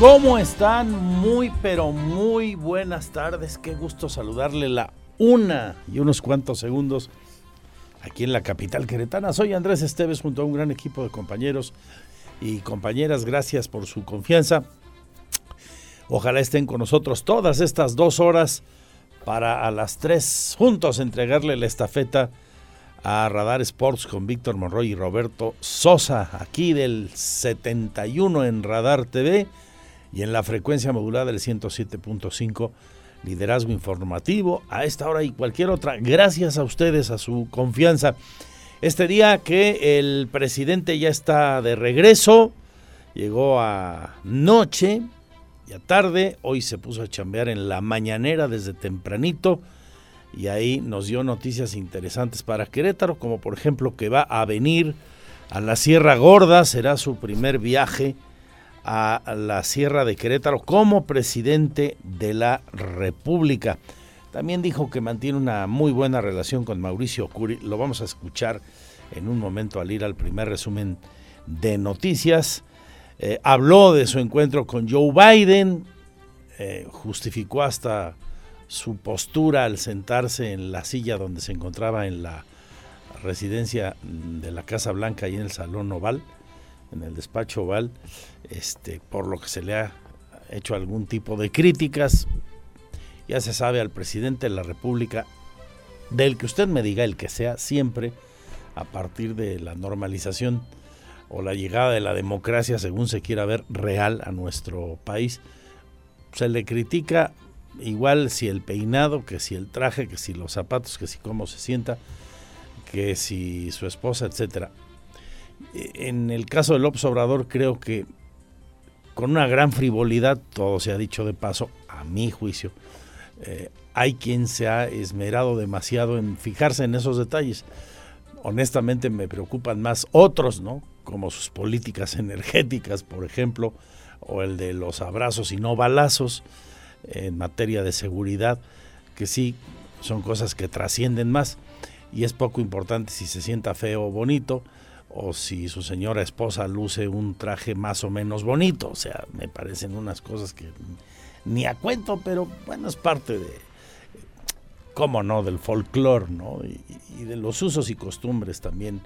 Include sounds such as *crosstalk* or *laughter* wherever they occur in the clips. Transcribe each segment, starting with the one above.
¿Cómo están? Muy, pero muy buenas tardes. Qué gusto saludarle la una y unos cuantos segundos aquí en la capital queretana. Soy Andrés Esteves junto a un gran equipo de compañeros y compañeras. Gracias por su confianza. Ojalá estén con nosotros todas estas dos horas para a las tres juntos entregarle la estafeta a Radar Sports con Víctor Monroy y Roberto Sosa, aquí del 71 en Radar TV y en la frecuencia modulada del 107.5 liderazgo informativo a esta hora y cualquier otra. Gracias a ustedes, a su confianza. Este día que el presidente ya está de regreso, llegó a noche y a tarde, hoy se puso a chambear en la mañanera desde tempranito y ahí nos dio noticias interesantes para Querétaro, como por ejemplo que va a venir a la Sierra Gorda, será su primer viaje a la Sierra de Querétaro como presidente de la República. También dijo que mantiene una muy buena relación con Mauricio Curi. Lo vamos a escuchar en un momento al ir al primer resumen de noticias. Eh, habló de su encuentro con Joe Biden, eh, justificó hasta su postura al sentarse en la silla donde se encontraba en la residencia de la Casa Blanca y en el Salón Oval en el despacho oval, este, por lo que se le ha hecho algún tipo de críticas. Ya se sabe al presidente de la República, del que usted me diga el que sea, siempre a partir de la normalización o la llegada de la democracia, según se quiera ver, real a nuestro país, se le critica igual si el peinado, que si el traje, que si los zapatos, que si cómo se sienta, que si su esposa, etcétera en el caso del López Obrador creo que con una gran frivolidad, todo se ha dicho de paso, a mi juicio, eh, hay quien se ha esmerado demasiado en fijarse en esos detalles. Honestamente me preocupan más otros, ¿no? Como sus políticas *laughs* energéticas, por ejemplo, o el de los abrazos y no balazos en materia de seguridad, que sí son cosas que trascienden más y es poco importante si se sienta feo o bonito o si su señora esposa luce un traje más o menos bonito. O sea, me parecen unas cosas que ni a cuento, pero bueno, es parte de, cómo no, del folclore, ¿no? Y, y, de los usos y costumbres también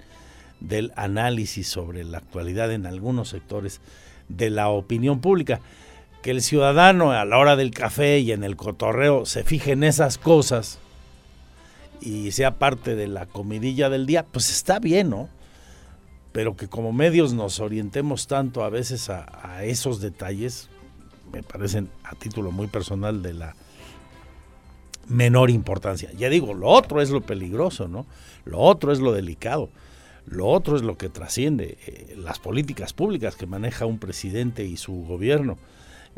del análisis sobre la actualidad en algunos sectores de la opinión pública. Que el ciudadano a la hora del café y en el cotorreo se fije en esas cosas y sea parte de la comidilla del día, pues está bien, ¿no? Pero que como medios nos orientemos tanto a veces a, esos detalles, me parecen a título muy personal de la menor importancia. Ya digo, lo otro es lo peligroso, ¿no? Lo otro es lo delicado. Lo otro es lo que trasciende eh, las políticas públicas que maneja un presidente y su gobierno,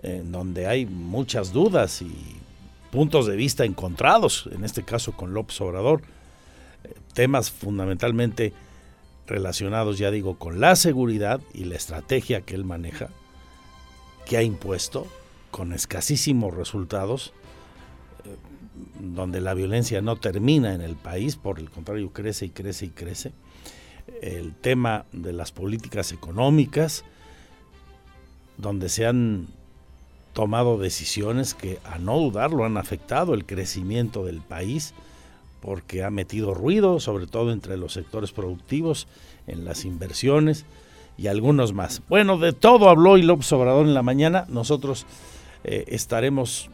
en donde hay muchas dudas y puntos de vista encontrados, en este caso con López Obrador, eh, temas fundamentalmente relacionados, ya digo, con la seguridad y la estrategia que él maneja, que ha impuesto con escasísimos resultados, eh, donde la violencia no termina en el país, por el contrario, crece y crece y crece. El tema de las políticas económicas, donde se han tomado decisiones que a no dudarlo han afectado el crecimiento del país, porque ha metido ruido, sobre todo entre los sectores productivos, en las inversiones y algunos más. Bueno, de todo habló y López Obrador en la mañana. Nosotros eh, estaremos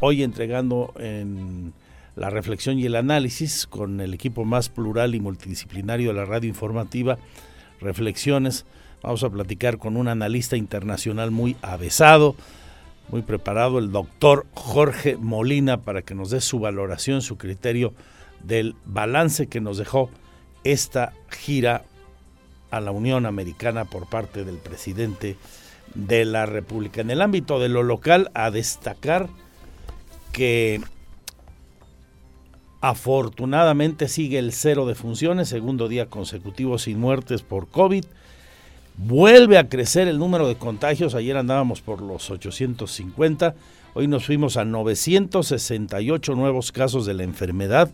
hoy entregando en la reflexión y el análisis con el equipo más plural y multidisciplinario de la radio informativa, Reflexiones. Vamos a platicar con un analista internacional muy avesado, muy preparado, el doctor Jorge Molina, para que nos dé su valoración, su criterio del balance que nos dejó esta gira a la Unión Americana por parte del presidente de la República. En el ámbito de lo local, a destacar que afortunadamente sigue el cero de funciones, segundo día consecutivo sin muertes por COVID. Vuelve a crecer el número de contagios, ayer andábamos por los 850, hoy nos fuimos a 968 nuevos casos de la enfermedad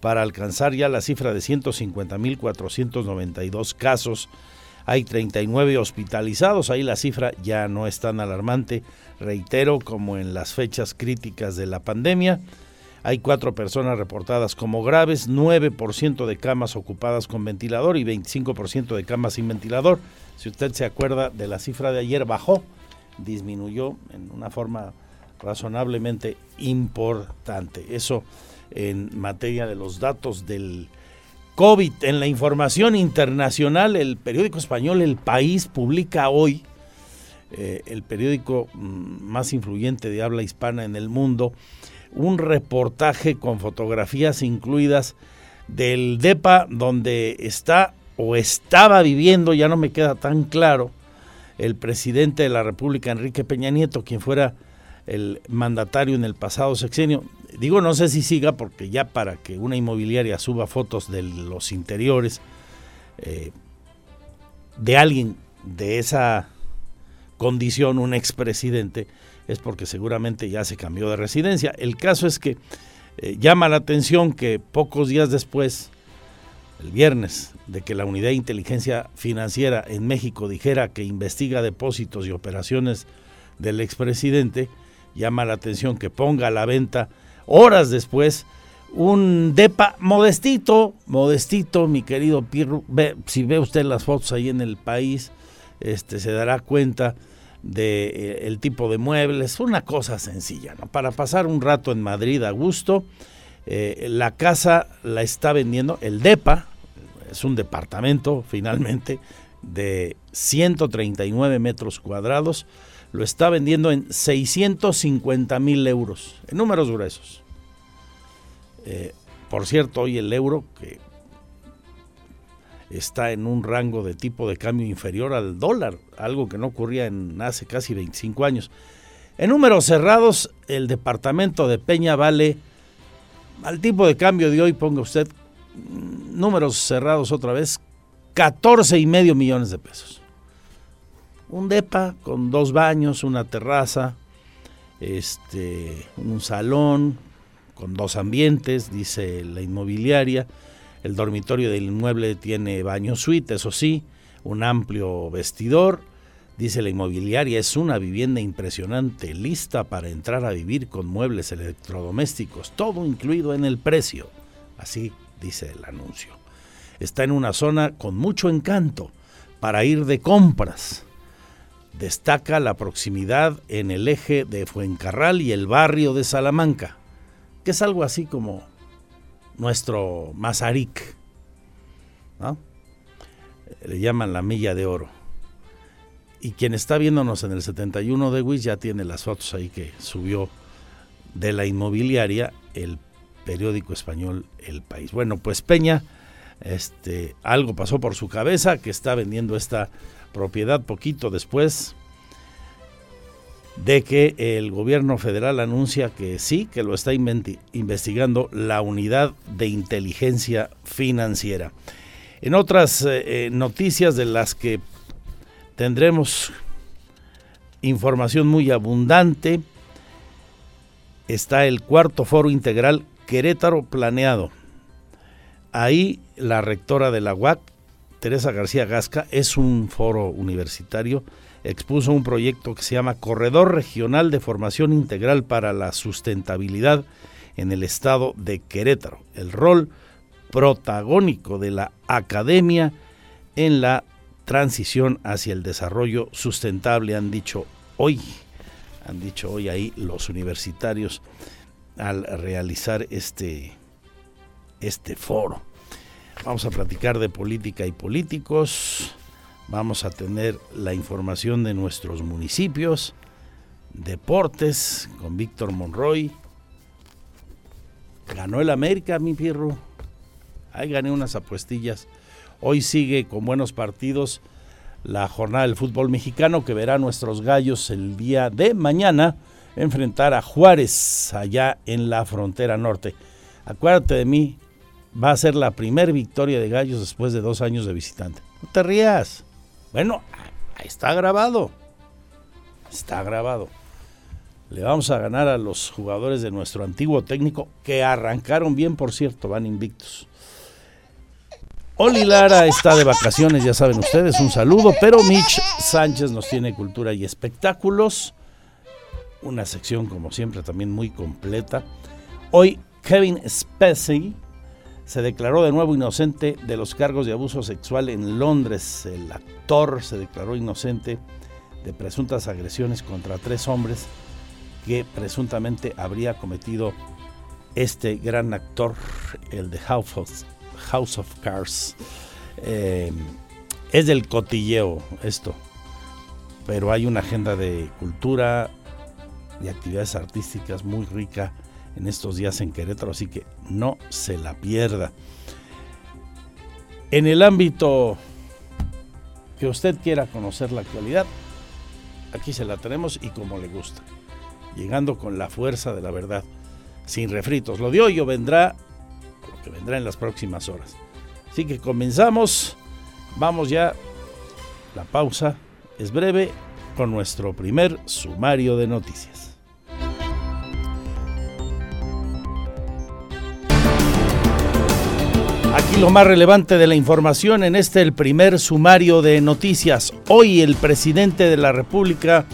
para alcanzar ya la cifra de 150.492 casos. Hay 39 hospitalizados, ahí la cifra ya no es tan alarmante, reitero, como en las fechas críticas de la pandemia. Hay cuatro personas reportadas como graves, 9% de camas ocupadas con ventilador y 25% de camas sin ventilador. Si usted se acuerda de la cifra de ayer, bajó, disminuyó en una forma razonablemente importante. Eso en materia de los datos del COVID. En la información internacional, el periódico español El País publica hoy, eh, el periódico mm, más influyente de habla hispana en el mundo, un reportaje con fotografías incluidas del DEPA donde está o estaba viviendo, ya no me queda tan claro, el presidente de la República, Enrique Peña Nieto, quien fuera el mandatario en el pasado sexenio. Digo, no sé si siga porque ya para que una inmobiliaria suba fotos de los interiores eh, de alguien de esa condición, un expresidente, es porque seguramente ya se cambió de residencia. El caso es que eh, llama la atención que pocos días después, el viernes, de que la Unidad de Inteligencia Financiera en México dijera que investiga depósitos y operaciones del expresidente, llama la atención que ponga a la venta horas después un depa modestito, modestito, mi querido Pirro. si ve usted las fotos ahí en el país, este, se dará cuenta de eh, tipo de muebles, una cosa sencilla, ¿no? Para pasar un rato en Madrid a gusto, eh, la casa la está vendiendo, el DEPA, es un departamento finalmente de 139 metros cuadrados, lo está vendiendo en 650 mil euros, en números gruesos. Eh, por cierto, hoy el euro, que está en un rango de tipo de cambio inferior al dólar, algo que no ocurría en hace casi 25 años. En números cerrados, el departamento de Peña vale, al tipo de cambio de hoy, ponga usted mm, números cerrados otra vez, 14 y medio millones de pesos un depa con dos baños, una terraza, este, un salón con dos ambientes, dice la inmobiliaria. El dormitorio del inmueble tiene baño suite, eso sí, un amplio vestidor. Dice la inmobiliaria, es una vivienda impresionante, lista para entrar a vivir con muebles electrodomésticos, todo incluido en el precio. Así dice el anuncio. Está en una zona con mucho encanto para ir de compras destaca la proximidad en el eje de Fuencarral y el barrio de Salamanca, que es algo así como nuestro Mazarik, le llaman la milla de oro. Y quien está viéndonos en el 71 de WIS ya tiene las fotos ahí que subió de la inmobiliaria el periódico español El País. Bueno, pues Peña, este, algo pasó por su cabeza que está vendiendo esta propiedad poquito después de que el gobierno federal anuncia que sí, que lo está investigando la unidad de inteligencia financiera. En otras eh, eh, noticias de las que tendremos información muy abundante, está el cuarto foro integral Querétaro planeado. Ahí la rectora de la UAC, Teresa García Gasca, es un foro universitario, expuso un proyecto que se llama Corredor Regional de Formación Integral para la Sustentabilidad en el estado de Querétaro, el rol protagónico de la academia en la transición hacia el desarrollo sustentable, han dicho hoy, han dicho hoy ahí los universitarios al realizar este, este foro. Vamos a platicar de política y políticos. Vamos a tener la información de nuestros municipios, deportes con Víctor Monroy. Ganó el América, mi pierro. Ahí gané unas apuestillas. Hoy sigue con buenos partidos la jornada del fútbol mexicano que verá a nuestros gallos el día de mañana enfrentar a Juárez allá en la frontera norte. Acuérdate de mí, va a ser la primera victoria de Gallos después de dos años de visitante. No te rías. Bueno, está grabado. Está grabado. Le vamos a ganar a los jugadores de nuestro antiguo técnico, que arrancaron bien, por cierto, van invictos. Oli Lara está de vacaciones, ya saben ustedes, un saludo, pero Mitch Sánchez nos tiene cultura y espectáculos, una sección como siempre también muy completa. Hoy Kevin Spacey se declaró de nuevo inocente de los cargos de abuso sexual en Londres. El actor se declaró inocente de presuntas agresiones contra tres hombres que presuntamente habría cometido este gran actor, el de House of, House of Cards. Eh, es del cotilleo esto, pero hay una agenda de cultura y actividades artísticas muy rica en estos días en Querétaro, así que no se la pierda. En el ámbito que usted quiera conocer la actualidad, aquí se la tenemos y como le gusta, llegando con la fuerza de la verdad, sin refritos. Lo de hoy vendrá lo que vendrá en las próximas horas. Así que comenzamos, vamos ya, la pausa es breve con nuestro primer sumario de noticias. Aquí lo más relevante de la información en este el primer sumario de noticias. Hoy el presidente de la República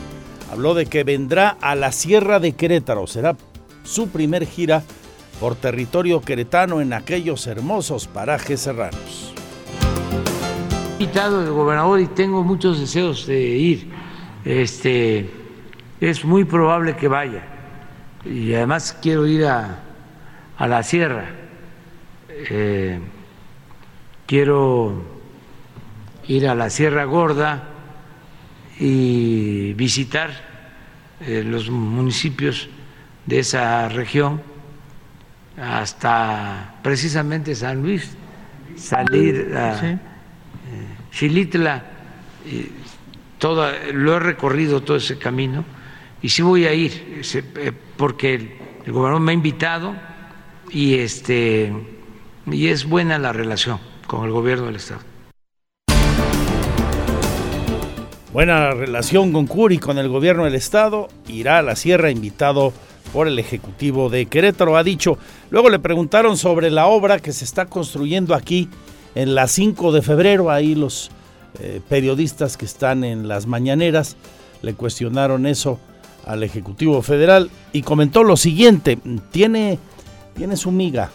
habló de que vendrá a la Sierra de Querétaro. Será su primer gira por territorio queretano en aquellos hermosos parajes serranos. Invitado el gobernador y tengo muchos deseos de ir. Este es muy probable que vaya y además quiero ir a, a la sierra eh, quiero ir a la Sierra Gorda y visitar eh, los municipios de esa región hasta precisamente San Luis, salir a eh, Xilitla, todo, lo he recorrido todo ese camino y sí voy a ir porque el, el gobernador me ha invitado y este y es buena la relación con el gobierno del Estado. Buena la relación con Curi con el gobierno del Estado. Irá a la sierra invitado por el Ejecutivo de Querétaro, ha dicho. Luego le preguntaron sobre la obra que se está construyendo aquí en la 5 de febrero. Ahí los eh, periodistas que están en las mañaneras le cuestionaron eso al Ejecutivo Federal y comentó lo siguiente. Tiene, tiene su miga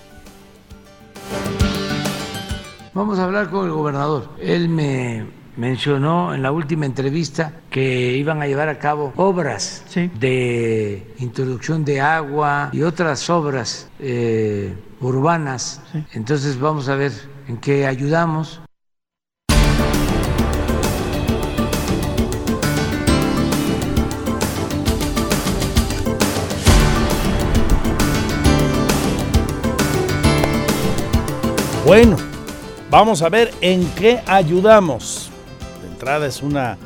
Vamos a hablar con el gobernador. Él me mencionó en la última entrevista que iban a llevar a cabo obras de introducción de agua y otras obras eh, urbanas. Entonces vamos a ver en qué ayudamos. Bueno, Vamos a ver en qué ayudamos. De entrada es una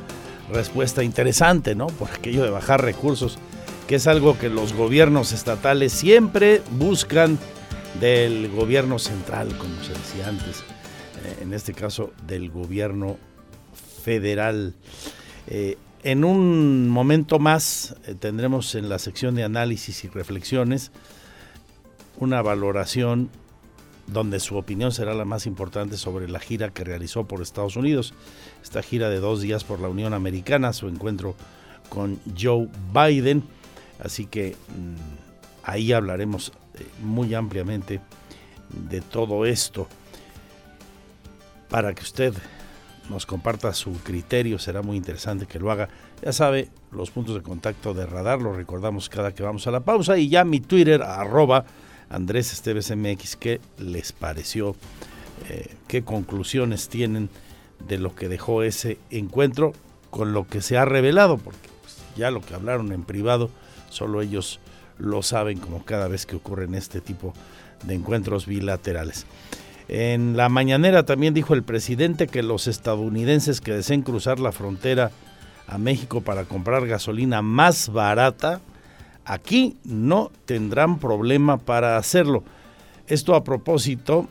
respuesta interesante, ¿no? Por aquello de bajar recursos, que es algo que los gobiernos estatales siempre buscan del gobierno central, como se decía antes, eh, en este caso del gobierno federal. Eh, en un momento más eh, tendremos en la sección de análisis y reflexiones una valoración donde su opinión será la más importante sobre la gira que realizó por Estados Unidos. Esta gira de dos días por la Unión Americana, su encuentro con Joe Biden. Así que mm, ahí hablaremos eh, muy ampliamente de todo esto. Para que usted nos comparta su criterio, será muy interesante que lo haga. Ya sabe, los puntos de contacto de radar los recordamos cada que vamos a la pausa y ya mi Twitter, arroba Andrés Esteves MX, ¿qué les pareció? Eh, ¿Qué conclusiones tienen de lo que dejó ese encuentro con lo que se ha revelado? Porque pues, ya lo que hablaron en privado, solo ellos lo saben como cada vez que ocurren este tipo de encuentros bilaterales. En la mañanera también dijo el presidente que los estadounidenses que deseen cruzar la frontera a México para comprar gasolina más barata, Aquí no tendrán problema para hacerlo. Esto a propósito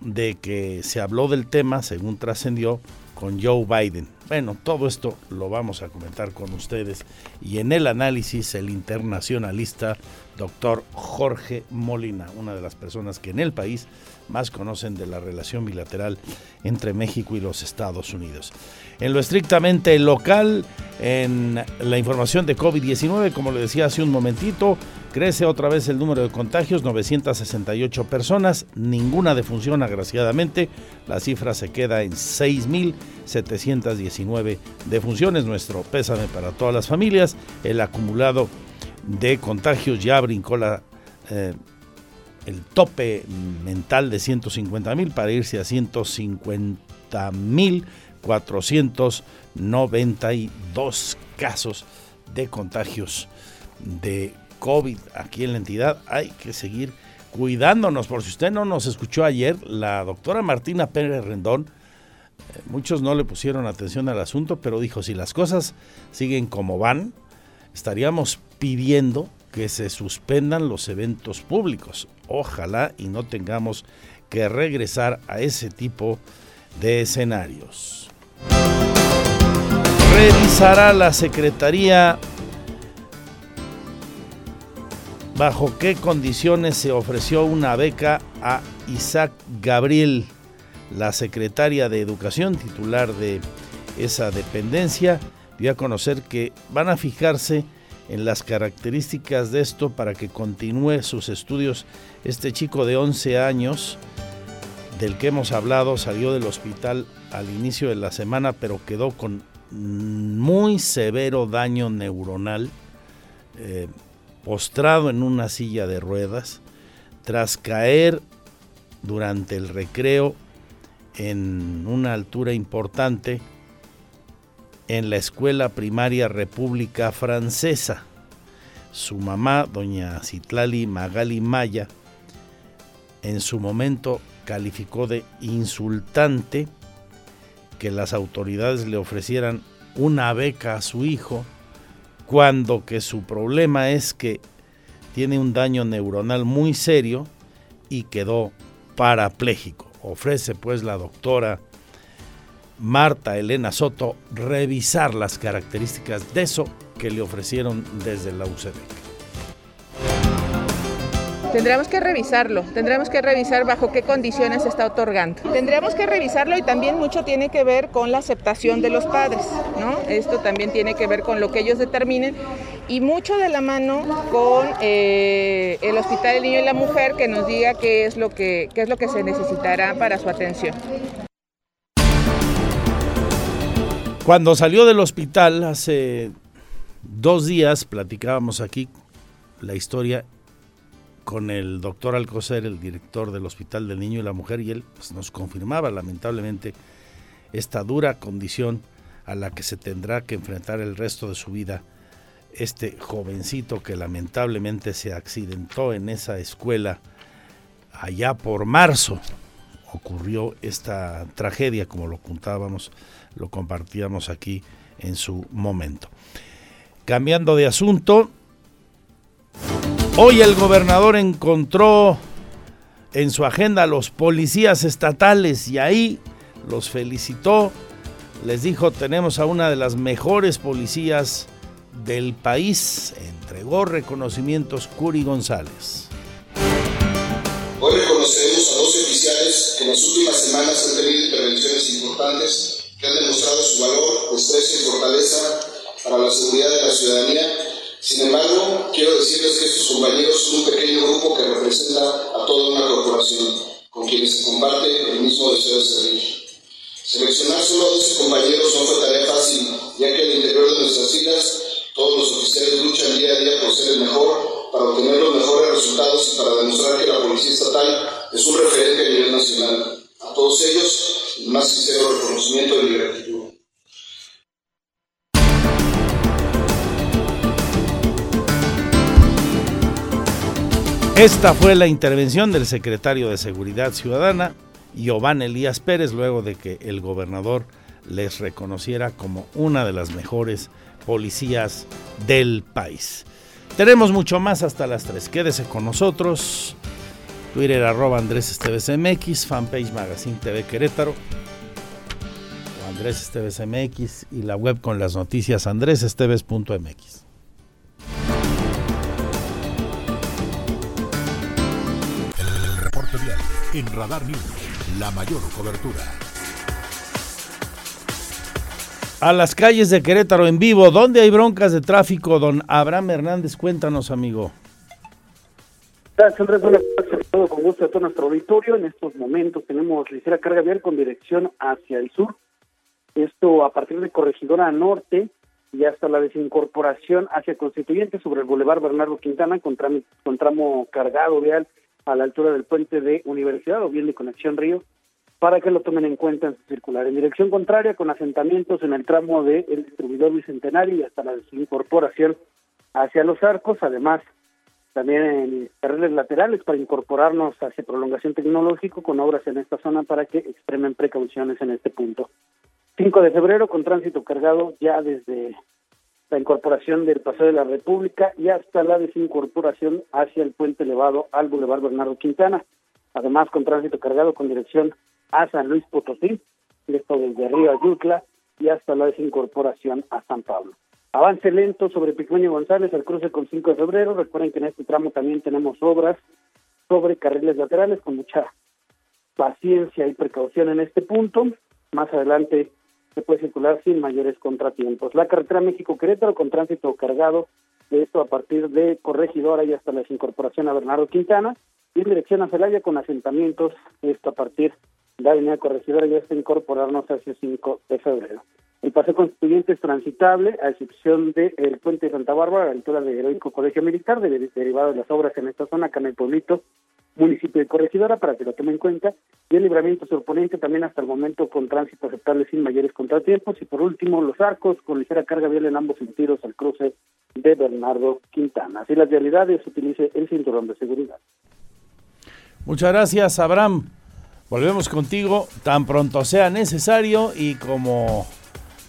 de que se habló del tema, según trascendió, con Joe Biden. Bueno, todo esto lo vamos a comentar con ustedes y en el análisis el internacionalista doctor Jorge Molina, una de las personas que en el país más conocen de la relación bilateral entre México y los Estados Unidos. En lo estrictamente local, en la información de COVID-19, como le decía hace un momentito, crece otra vez el número de contagios, 968 personas, ninguna defunción agraciadamente, la cifra se queda en 6.719 defunciones, nuestro pésame para todas las familias, el acumulado de contagios ya brincó la... Eh, el tope mental de 150 mil para irse a 150 mil 492 casos de contagios de COVID aquí en la entidad. Hay que seguir cuidándonos. Por si usted no nos escuchó ayer, la doctora Martina Pérez Rendón, eh, muchos no le pusieron atención al asunto, pero dijo, si las cosas siguen como van, estaríamos pidiendo que se suspendan los eventos públicos. Ojalá y no tengamos que regresar a ese tipo de escenarios. Revisará la Secretaría bajo qué condiciones se ofreció una beca a Isaac Gabriel, la secretaria de Educación titular de esa dependencia, dio a conocer que van a fijarse en las características de esto para que continúe sus estudios. Este chico de 11 años, del que hemos hablado, salió del hospital al inicio de la semana, pero quedó con muy severo daño neuronal, eh, postrado en una silla de ruedas, tras caer durante el recreo en una altura importante en la escuela primaria República Francesa. Su mamá, doña Citlali Magali Maya, en su momento calificó de insultante que las autoridades le ofrecieran una beca a su hijo cuando que su problema es que tiene un daño neuronal muy serio y quedó parapléjico. Ofrece pues la doctora Marta Elena Soto revisar las características de eso que le ofrecieron desde la UCB. Tendremos que revisarlo, tendremos que revisar bajo qué condiciones se está otorgando. Tendremos que revisarlo y también mucho tiene que ver con la aceptación de los padres, ¿no? Esto también tiene que ver con lo que ellos determinen y mucho de la mano con eh, el Hospital del Niño y la Mujer que nos diga qué es lo que, qué es lo que se necesitará para su atención. Cuando salió del hospital hace dos días, platicábamos aquí la historia con el doctor Alcocer, el director del Hospital del Niño y la Mujer, y él pues, nos confirmaba lamentablemente esta dura condición a la que se tendrá que enfrentar el resto de su vida este jovencito que lamentablemente se accidentó en esa escuela allá por marzo. Ocurrió esta tragedia, como lo contábamos lo compartíamos aquí en su momento. Cambiando de asunto, hoy el gobernador encontró en su agenda a los policías estatales y ahí los felicitó, les dijo tenemos a una de las mejores policías del país, entregó reconocimientos Curi González. Hoy reconocemos a dos oficiales que en las últimas semanas han tenido intervenciones importantes que han demostrado su valor, destreza y fortaleza para la seguridad de la ciudadanía. Sin embargo, quiero decirles que estos compañeros son un pequeño grupo que representa a toda una corporación, con quienes se comparte el mismo deseo de servir. Seleccionar solo a 12 compañeros no fue tarea fácil, ya que al interior de nuestras filas todos los oficiales luchan día a día por ser el mejor, para obtener los mejores resultados y para demostrar que la Policía Estatal es un referente a nivel nacional. A todos ellos, más sincero reconocimiento y gratitud. Esta fue la intervención del secretario de Seguridad Ciudadana, Giovanni Elías Pérez, luego de que el gobernador les reconociera como una de las mejores policías del país. Tenemos mucho más hasta las 3. Quédese con nosotros. Twitter arroba Andrés Esteves MX, fanpage Magazine TV Querétaro. Andrés Esteves MX y la web con las noticias andresesteves.mx. El reporte vial en Radar News, la mayor cobertura. A las calles de Querétaro en vivo, ¿dónde hay broncas de tráfico? Don Abraham Hernández, cuéntanos, amigo. Gracias, Andrés. Buenas tardes. Todo con gusto a todo nuestro auditorio. En estos momentos tenemos ligera carga vial con dirección hacia el sur. Esto a partir de Corregidora Norte y hasta la desincorporación hacia Constituyente sobre el Boulevard Bernardo Quintana con, con tramo cargado vial a la altura del puente de Universidad o bien de Conexión Río para que lo tomen en cuenta en su circular. En dirección contraria, con asentamientos en el tramo del distribuidor bicentenario y hasta la desincorporación hacia los arcos, además también en carriles laterales para incorporarnos hacia prolongación tecnológico con obras en esta zona para que extremen precauciones en este punto. 5 de febrero con tránsito cargado ya desde la incorporación del Paseo de la República y hasta la desincorporación hacia el puente elevado al Boulevard Bernardo Quintana. Además con tránsito cargado con dirección a San Luis Potosí, esto desde Río Ayutla y hasta la desincorporación a San Pablo. Avance lento sobre Picuño González al cruce con 5 de febrero. Recuerden que en este tramo también tenemos obras sobre carriles laterales con mucha paciencia y precaución en este punto. Más adelante se puede circular sin mayores contratiempos. La carretera México-Querétaro con tránsito cargado, de esto a partir de Corregidora y hasta la desincorporación a Bernardo Quintana, y dirección a Celaya con asentamientos, esto a partir de la avenida Corregidora y hasta incorporarnos hacia 5 de febrero. El paseo constituyente es transitable, a excepción del puente de Santa Bárbara, a la altura del Heroico Colegio Militar, derivado de las obras en esta zona, acá en el pueblito, municipio de Corregidora, para que lo tomen en cuenta, y el libramiento surponente también hasta el momento con tránsito aceptable sin mayores contratiempos, y por último los arcos con ligera carga vial en ambos sentidos al cruce de Bernardo Quintana. Así las realidades, utilice el cinturón de seguridad. Muchas gracias, Abraham. Volvemos contigo tan pronto sea necesario y como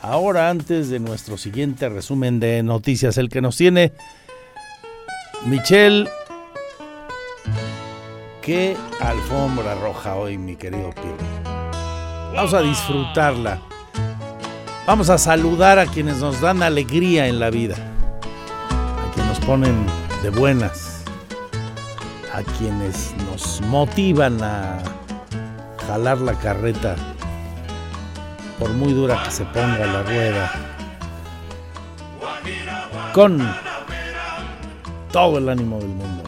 Ahora, antes de nuestro siguiente resumen de noticias, el que nos tiene Michelle. Qué alfombra roja hoy, mi querido Pirri. Vamos a disfrutarla. Vamos a saludar a quienes nos dan alegría en la vida. A quienes nos ponen de buenas. A quienes nos motivan a jalar la carreta por muy dura que se ponga la rueda, con todo el ánimo del mundo.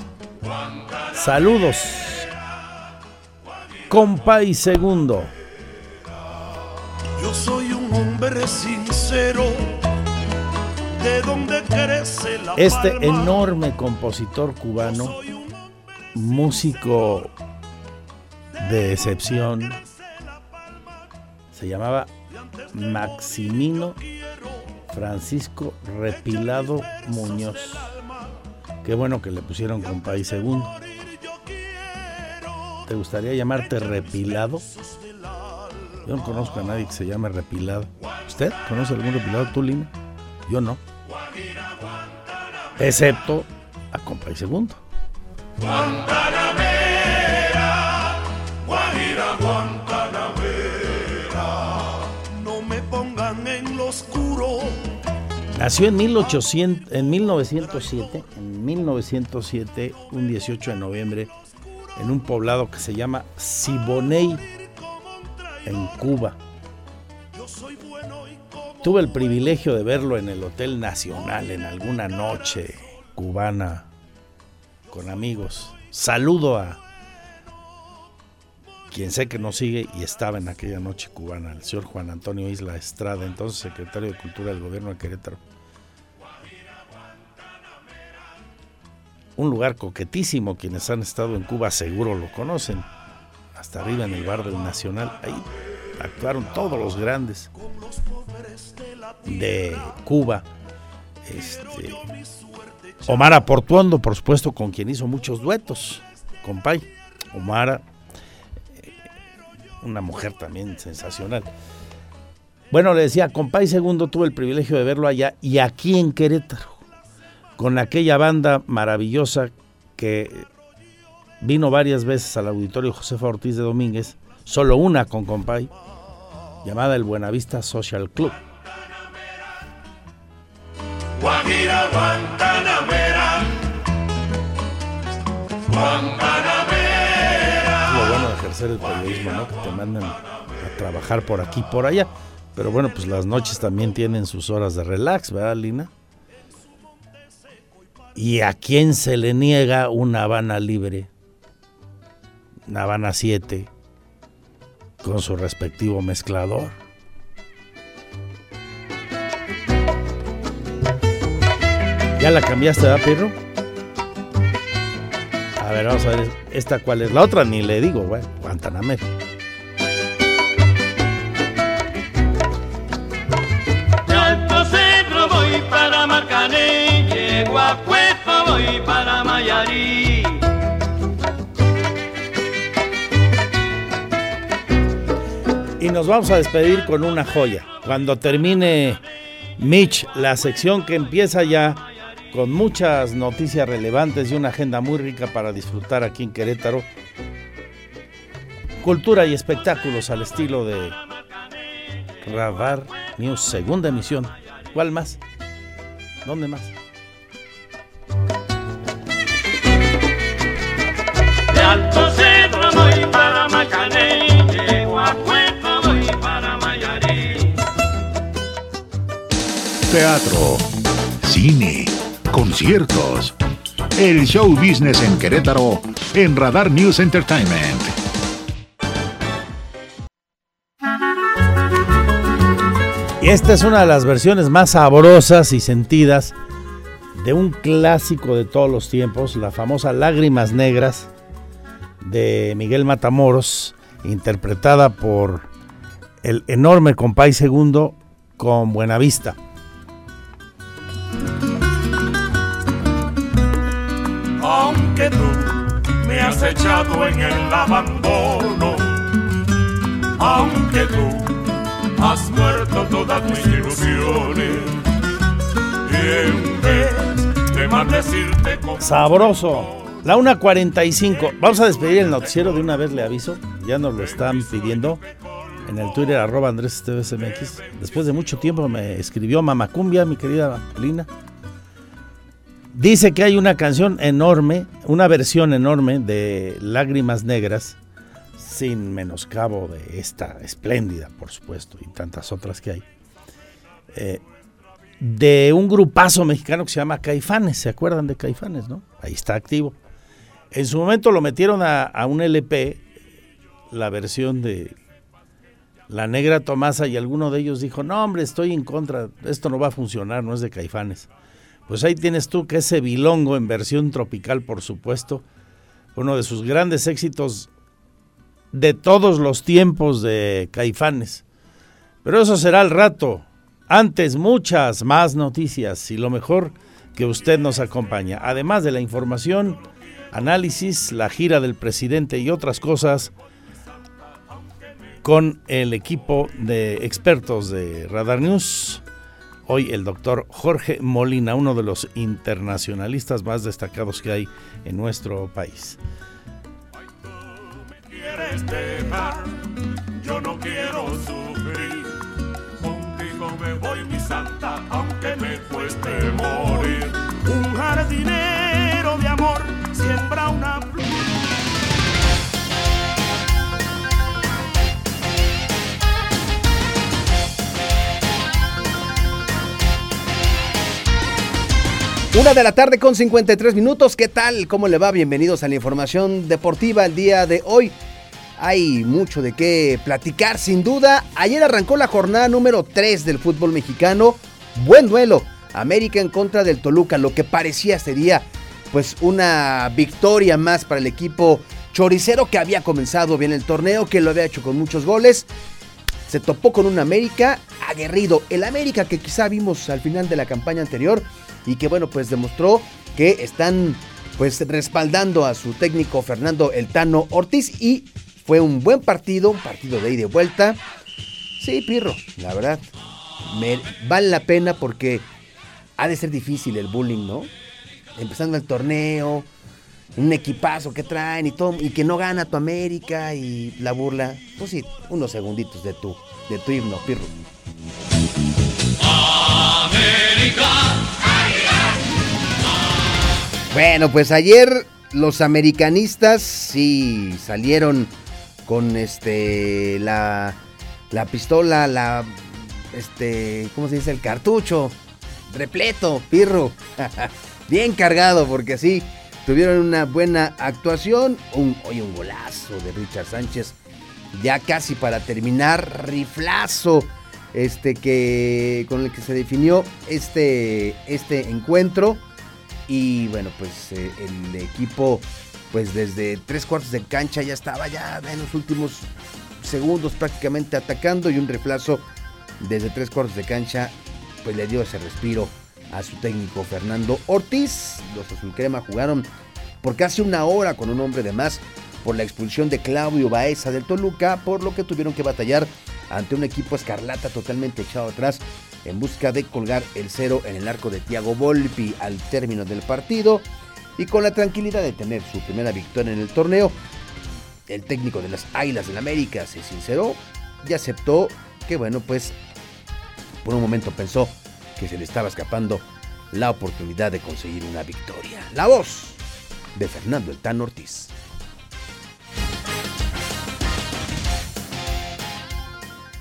Saludos, compa y segundo. Yo soy un hombre sincero, de donde crece la Este enorme compositor cubano, músico de excepción, se llamaba Maximino Francisco Repilado Muñoz. Qué bueno que le pusieron con país segundo. ¿Te gustaría llamarte Repilado? Yo no conozco a nadie que se llame Repilado. ¿Usted conoce algún Repilado, tú, Lina? Yo no. Excepto a Compay Segundo. Nació en, 1800, en 1907, en 1907, un 18 de noviembre, en un poblado que se llama Siboney, en Cuba. Tuve el privilegio de verlo en el Hotel Nacional en alguna noche cubana con amigos. Saludo a quien sé que nos sigue y estaba en aquella noche cubana, el señor Juan Antonio Isla Estrada, entonces secretario de Cultura del Gobierno de Querétaro. Un lugar coquetísimo, quienes han estado en Cuba seguro lo conocen. Hasta arriba en el bar del Nacional, ahí actuaron todos los grandes de Cuba. Este, Omar Aportuondo, por supuesto, con quien hizo muchos duetos, compay. Omar una mujer también sensacional. Bueno, le decía, compay segundo tuve el privilegio de verlo allá y aquí en Querétaro, con aquella banda maravillosa que vino varias veces al auditorio Josefa Ortiz de Domínguez, solo una con compay, llamada el Buenavista Social Club. Bueno ejercer el periodismo, ¿no? Que te mandan a trabajar por aquí, por allá. Pero bueno, pues las noches también tienen sus horas de relax, ¿verdad, Lina? ¿Y a quién se le niega una Habana libre? Una Habana 7 con su respectivo mezclador. ¿Ya la cambiaste, ¿verdad, Pedro? A ver, vamos a ver, ¿esta cuál es? La otra ni le digo, güey, Guantanamera. De Alto Cedro voy para Marcané, llego a Cueto voy para Mayarí. Y nos vamos a despedir con una joya. Cuando termine Mitch, la sección que empieza ya con muchas noticias relevantes y una agenda muy rica para disfrutar aquí en Querétaro. Cultura y espectáculos al estilo de Radar News, segunda emisión. ¿Cuál más? ¿Dónde más? De Alto Cedro voy para Marcané, llego a Cueto voy para Mayarí. Teatro, cine, conciertos. El show business en Querétaro en Radar News Entertainment. Esta es una de las versiones más sabrosas y sentidas de un clásico de todos los tiempos, la famosa Lágrimas Negras de Miguel Matamoros, interpretada por el enorme Compay Segundo con Buenavista. Aunque tú me has echado en el abandono, aunque tú has muerto todas mis ilusiones, y en vez de maldecirte con Sabroso. La 1.45. Vamos a despedir el noticiero de una vez, le aviso. Ya nos lo están pidiendo en el Twitter, arroba Andrés Esteves MX. Después de mucho tiempo me escribió Mamacumbia, mi querida Lina. Dice que hay una canción enorme, una versión enorme de Lágrimas Negras, sin menoscabo de esta espléndida, por supuesto, y tantas otras que hay, eh, de un grupazo mexicano que se llama Caifanes. ¿Se acuerdan de Caifanes, no? Ahí está activo. En su momento lo metieron a, un LP, la versión de La Negra Tomasa, y alguno de ellos dijo, no hombre, estoy en contra, esto no va a funcionar, no es de Caifanes. Pues ahí tienes tú que ese bilongo en versión tropical, por supuesto, uno de sus grandes éxitos de todos los tiempos de Caifanes. Pero eso será al rato. Antes muchas más noticias y lo mejor que usted nos acompaña. Además de la información, análisis, la gira del presidente y otras cosas con el equipo de expertos de Radar News. Hoy el doctor Jorge Molina, uno de los internacionalistas más destacados que hay en nuestro país. quieres dejar, yo no quiero sufrir. Contigo me voy, mi santa, aunque me cueste morir. Un jardinero de amor siembra una flor. Una de la tarde con 53 minutos. ¿Qué tal? ¿Cómo le va? Bienvenidos a la información deportiva el día de hoy. Hay mucho de qué platicar, sin duda. Ayer arrancó la jornada número 3 del fútbol mexicano. Buen duelo. América en contra del Toluca. Lo que parecía sería pues una victoria más para el equipo choricero que había comenzado bien el torneo, que lo había hecho con muchos goles. Se topó con un América aguerrido. El América que quizá vimos al final de la campaña anterior y que bueno, pues demostró que están pues respaldando a su técnico Fernando El Tano Ortiz y fue un buen partido, un partido de ida y vuelta. Sí, Pirro, la verdad, me, vale la pena porque ha de ser difícil el bullying, ¿no? Empezando el torneo, un equipazo que traen y todo, y que no gana tu América y la burla. Pues sí, unos segunditos de tu, de tu himno, Pirro. Bueno, pues ayer los americanistas sí salieron con este la, la pistola, la este, ¿cómo se dice? El cartucho repleto, pirro. *laughs* Bien cargado porque así tuvieron una buena actuación. Un, hoy un golazo de Richard Sánchez. Ya casi para terminar, riflazo este que con el que se definió este, este encuentro. Y bueno, pues eh, el equipo, pues desde tres cuartos de cancha ya estaba ya en los últimos segundos prácticamente atacando y un reemplazo desde tres cuartos de cancha, pues le dio ese respiro a su técnico Fernando Ortiz. Los azulcrema jugaron por casi una hora con un hombre de más por la expulsión de Claudio Baeza del Toluca, por lo que tuvieron que batallar ante un equipo escarlata totalmente echado atrás en busca de colgar el cero en el arco de Thiago Volpi al término del partido y con la tranquilidad de tener su primera victoria en el torneo, el técnico de las Águilas del América se sinceró y aceptó que bueno, pues por un momento pensó que se le estaba escapando la oportunidad de conseguir una victoria. La voz de Fernando El Tan Ortiz.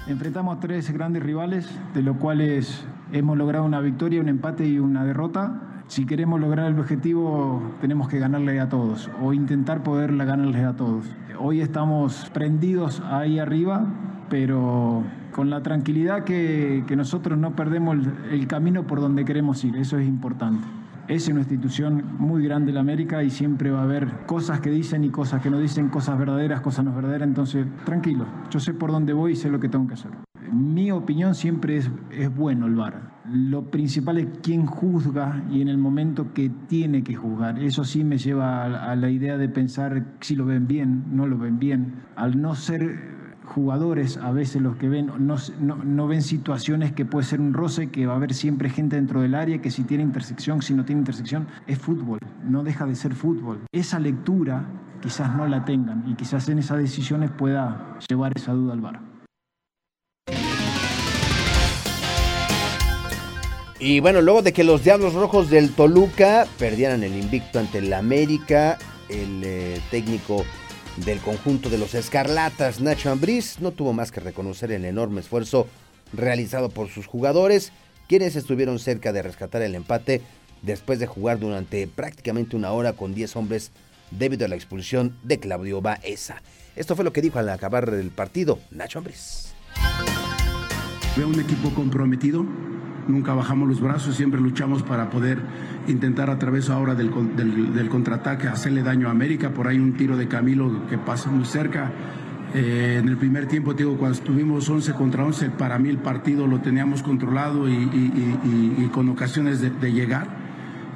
Enfrentamos a tres grandes rivales, de los cuales hemos logrado una victoria, un empate y una derrota. Si queremos lograr el objetivo, tenemos que ganarle a todos o intentar poder ganarles a todos. Hoy estamos prendidos ahí arriba, pero con la tranquilidad que, nosotros no perdemos el camino por donde queremos ir. Eso es importante. Es una institución muy grande la América y siempre va a haber cosas que dicen y cosas que no dicen, cosas verdaderas, cosas no verdaderas. Entonces, tranquilo, yo sé por dónde voy y sé lo que tengo que hacer. Mi opinión siempre es, es bueno el VAR. Lo principal es quién juzga y en el momento que tiene que juzgar. Eso sí me lleva a, la idea de pensar si lo ven bien, no lo ven bien. Al no ser jugadores a veces los que ven no, no, ven situaciones que puede ser un roce, que va a haber siempre gente dentro del área, que si tiene intersección, si no tiene intersección, es fútbol, no deja de ser fútbol. Esa lectura quizás no la tengan y quizás en esas decisiones pueda llevar esa duda al bar. Y bueno, luego de que los Diablos Rojos del Toluca perdieran el invicto ante el América, el eh, técnico del conjunto de los Escarlatas, Nacho Ambriz, no tuvo más que reconocer el enorme esfuerzo realizado por sus jugadores, quienes estuvieron cerca de rescatar el empate después de jugar durante prácticamente una hora con 10 hombres debido a la expulsión de Claudio Baeza. Esto fue lo que dijo al acabar el partido Nacho Ambriz. Veo un equipo comprometido, nunca bajamos los brazos, siempre luchamos para poder intentar a través ahora del, del, contraataque hacerle daño a América. Por ahí un tiro de Camilo que pasa muy cerca. Eh, en el primer tiempo, digo, cuando estuvimos 11 contra 11, para mí el partido lo teníamos controlado y, con ocasiones de, llegar.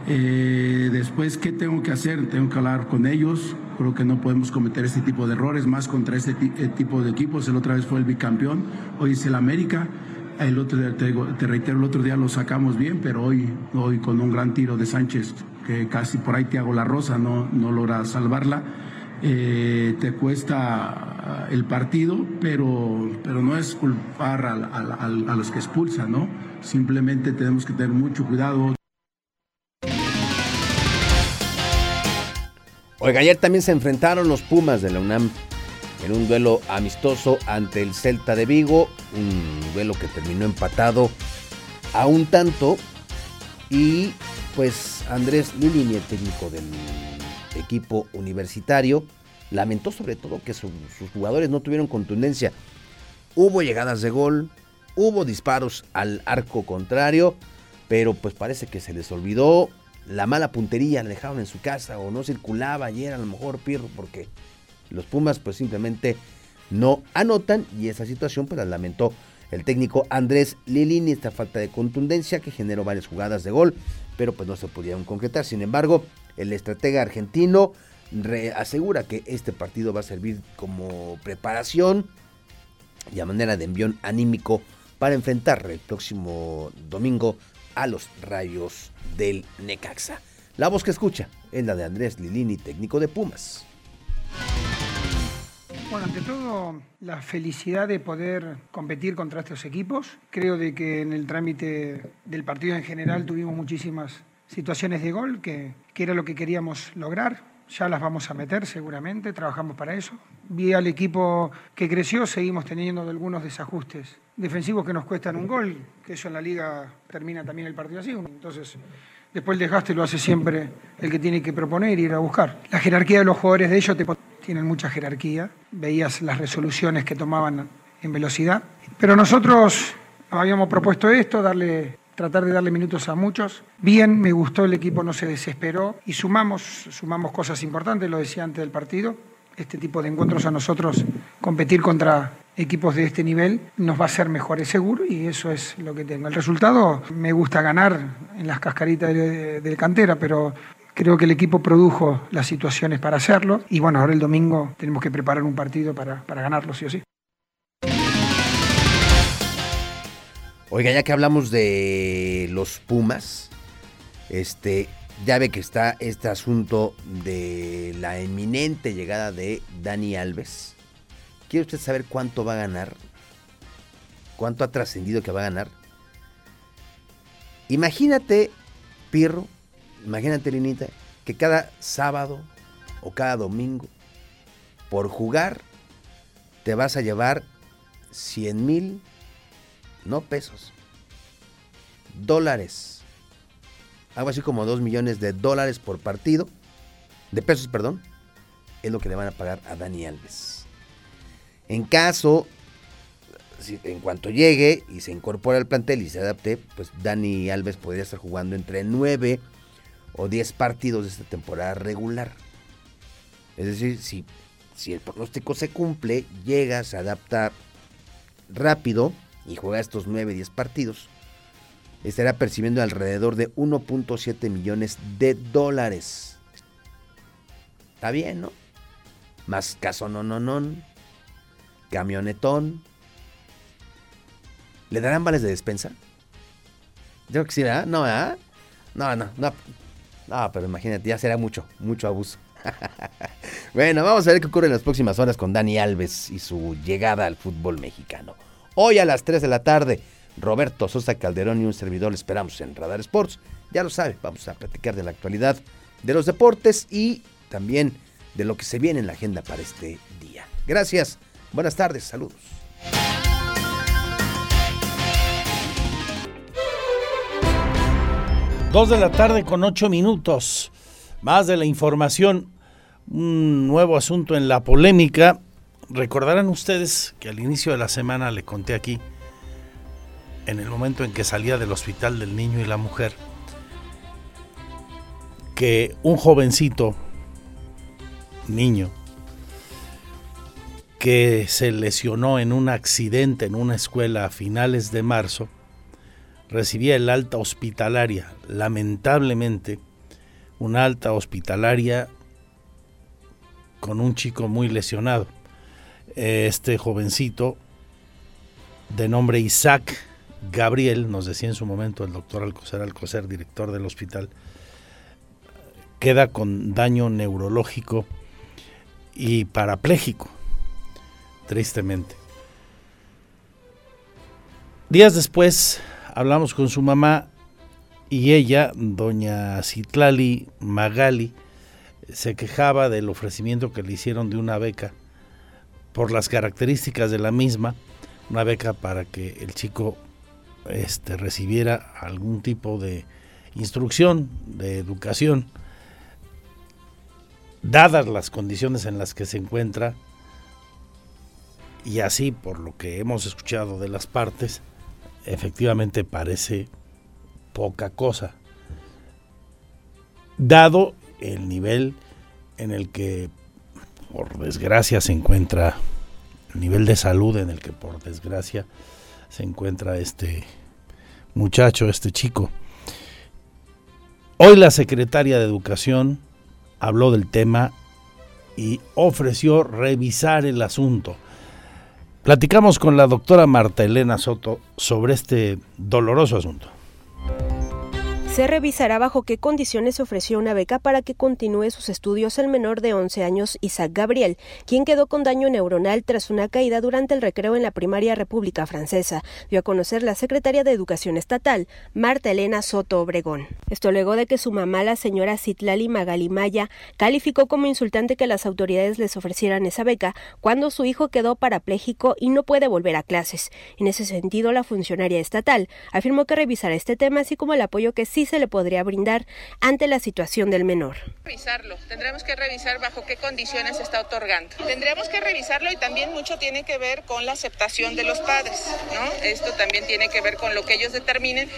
Eh, después, ¿qué tengo que hacer? Tengo que hablar con ellos. Creo que no podemos cometer este tipo de errores, más contra este eh, tipo de equipos. El otra vez fue el bicampeón, hoy es el América. El otro día, te, reitero, el otro día lo sacamos bien, pero hoy, hoy con un gran tiro de Sánchez, que casi por ahí te hago la rosa, no, no logra salvarla. Eh, te cuesta el partido, pero, pero no es culpar a, los que expulsan, ¿no? Simplemente tenemos que tener mucho cuidado. Oiga, ayer también se enfrentaron los Pumas de la UNAM en un duelo amistoso ante el Celta de Vigo, un duelo que terminó empatado a un tanto y pues Andrés Lilini, el técnico del equipo universitario, lamentó sobre todo que sus jugadores no tuvieron contundencia. Hubo llegadas de gol, hubo disparos al arco contrario, pero pues parece que se les olvidó la mala puntería, la dejaron en su casa o no circulaba ayer a lo mejor Pirro porque los Pumas pues simplemente no anotan y esa situación pues la lamentó el técnico Andrés Lilini, esta falta de contundencia que generó varias jugadas de gol, pero pues no se pudieron concretar. Sin embargo, el estratega argentino asegura que este partido va a servir como preparación y a manera de envión anímico para enfrentar el próximo domingo a los rayos del Necaxa. La voz que escucha es la de Andrés Lilini, técnico de Pumas. Bueno, ante todo, la felicidad de poder competir contra estos equipos. Creo de que en el trámite del partido en general tuvimos muchísimas situaciones de gol, que, que era lo que queríamos lograr. Ya las vamos a meter seguramente, trabajamos para eso. Vi al equipo que creció, seguimos teniendo algunos desajustes defensivos que nos cuestan un gol, que eso en la liga termina también el partido así. Entonces, después el desgaste lo hace siempre el que tiene que proponer y ir a buscar. La jerarquía de los jugadores de ellos te tienen mucha jerarquía, veías las resoluciones que tomaban en velocidad, pero nosotros habíamos propuesto esto, darle, tratar de darle minutos a muchos. Bien, me gustó, el equipo no se desesperó y sumamos, sumamos cosas importantes, lo decía antes del partido. Este tipo de encuentros a nosotros, competir contra equipos de este nivel nos va a ser mejores seguro y eso es lo que tengo. El resultado me gusta ganar en las cascaritas del de cantera, pero Creo que el equipo produjo las situaciones para hacerlo y bueno, ahora el domingo tenemos que preparar un partido para, para ganarlo, sí o sí. Oiga, ya que hablamos de los Pumas, este, ya ve que está este asunto de la eminente llegada de Dani Alves. ¿Quiere usted saber cuánto va a ganar? ¿Cuánto ha trascendido que va a ganar? Imagínate, Pirro, imagínate, Linita, que cada sábado o cada domingo, por jugar, te vas a llevar 100 mil, no pesos, dólares. Algo así como 2 millones de dólares por partido, de pesos, perdón, es lo que le van a pagar a Dani Alves. En caso, en cuanto llegue y se incorpore al plantel y se adapte, pues Dani Alves podría estar jugando entre 9 o 10 partidos de esta temporada regular. Es decir, si, si el pronóstico se cumple, llega, se adapta rápido y juega estos 9, 10 partidos, estará percibiendo alrededor de 1.7 millones de dólares. Está bien, ¿no? Más caso no, no, no. Camionetón. ¿Le darán vales de despensa? Yo creo que sí, ¿verdad? No, ¿verdad? No, no, no. No, pero imagínate, ya será mucho, mucho abuso. *laughs* bueno, vamos a ver qué ocurre en las próximas horas con Dani Alves y su llegada al fútbol mexicano. Hoy a las 3 de la tarde, Roberto Sosa Calderón y un servidor esperamos en Radar Sports. Ya lo sabe, vamos a platicar de la actualidad de los deportes y también de lo que se viene en la agenda para este día. Gracias, buenas tardes, saludos. Dos de la tarde con ocho minutos. Más de la información. Un nuevo asunto en la polémica. Recordarán ustedes que al inicio de la semana le conté aquí, en el momento en que salía del hospital del niño y la mujer, que un jovencito, niño, que se lesionó en un accidente en una escuela a finales de marzo, recibía el alta hospitalaria. Lamentablemente, una alta hospitalaria con un chico muy lesionado. Este jovencito, de nombre Isaac Gabriel, nos decía en su momento el doctor Alcocer Alcocer, director del hospital, queda con daño neurológico y parapléjico, tristemente. Días después hablamos con su mamá y ella, doña Citlali Magali, se quejaba del ofrecimiento que le hicieron de una beca por las características de la misma, una beca para que el chico este, recibiera algún tipo de instrucción, de educación, dadas las condiciones en las que se encuentra, y así, por lo que hemos escuchado de las partes, efectivamente parece poca cosa, dado el nivel en el que por desgracia se encuentra, el nivel de salud en el que por desgracia se encuentra este muchacho, este chico. Hoy la secretaria de Educación habló del tema y ofreció revisar el asunto. Platicamos con la doctora Marta Elena Soto sobre este doloroso asunto. Se revisará bajo qué condiciones ofreció una beca para que continúe sus estudios el menor de 11 años, Isaac Gabriel, quien quedó con daño neuronal tras una caída durante el recreo en la primaria República Francesa, dio a conocer la secretaria de Educación Estatal, Marta Elena Soto Obregón. Esto luego de que su mamá, la señora Citlali Magalimaya, calificó como insultante que las autoridades les ofrecieran esa beca cuando su hijo quedó parapléjico y no puede volver a clases. En ese sentido, la funcionaria estatal afirmó que revisará este tema así como el apoyo que sí se le podría brindar ante la situación del menor. Revisarlo, tendremos que revisar bajo qué condiciones se está otorgando. Tendremos que revisarlo y también mucho tiene que ver con la aceptación de los padres, ¿no? Esto también tiene que ver con lo que ellos determinen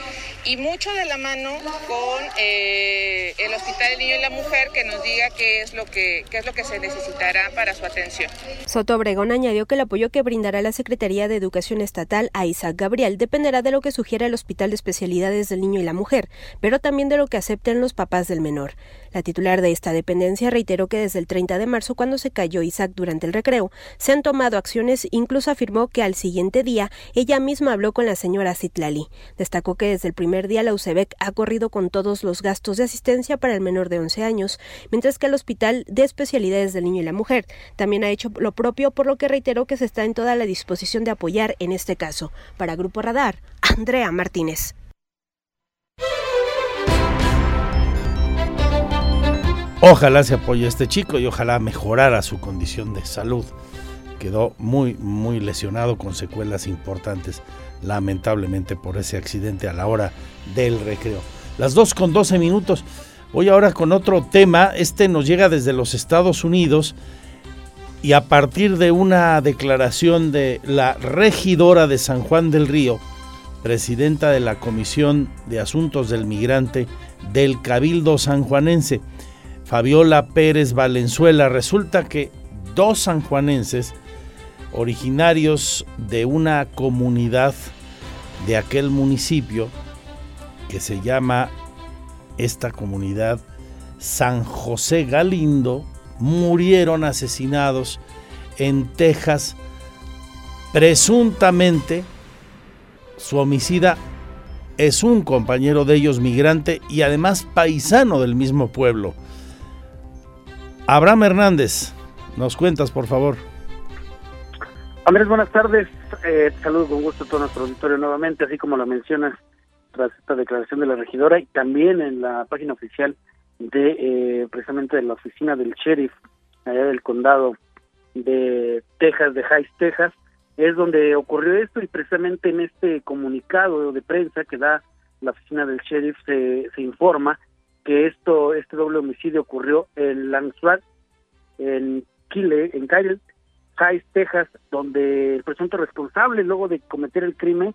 y mucho de la mano con eh, el Hospital del Niño y la Mujer que nos diga qué es lo que qué es lo que se necesitará para su atención. Soto Obregón añadió que el apoyo que brindará la Secretaría de Educación Estatal a Isaac Gabriel dependerá de lo que sugiera el Hospital de Especialidades del Niño y la Mujer, pero también de lo que acepten los papás del menor. La titular de esta dependencia reiteró que desde el 30 de marzo, cuando se cayó Isaac durante el recreo, se han tomado acciones, incluso afirmó que al siguiente día ella misma habló con la señora Citlali. Destacó que desde el primer día la UCEBEC ha corrido con todos los gastos de asistencia para el menor de 11 años, mientras que el Hospital de Especialidades del Niño y la Mujer también ha hecho lo propio, por lo que reiteró que se está en toda la disposición de apoyar en este caso. Para Grupo Radar, Andrea Martínez. Ojalá se apoye a este chico y ojalá mejorara su condición de salud. Quedó muy, muy lesionado con secuelas importantes, lamentablemente por ese accidente a la hora del recreo. Las 2 con 12 minutos. Voy ahora con otro tema. Este nos llega desde los Estados Unidos y a partir de una declaración de la regidora de San Juan del Río, presidenta de la Comisión de Asuntos del Migrante del Cabildo Sanjuanense. Fabiola Pérez Valenzuela. Resulta que dos sanjuanenses, originarios de una comunidad de aquel municipio, que se llama esta comunidad San José Galindo, murieron asesinados en Texas, presuntamente su homicida es un compañero de ellos migrante y además paisano del mismo pueblo. Abraham Hernández, nos cuentas, por favor. Andrés, buenas tardes. Eh, saludo con gusto a todo nuestro auditorio nuevamente, así como lo mencionas tras esta declaración de la regidora y también en la página oficial de eh, precisamente de la oficina del sheriff allá del condado de Texas, de Hayes, Texas, es donde ocurrió esto y precisamente en este comunicado de prensa que da la oficina del sheriff se, se informa que esto, este doble homicidio ocurrió en Langswag, en Kyle, en Kyle, Heights, Texas, donde el presunto responsable, luego de cometer el crimen,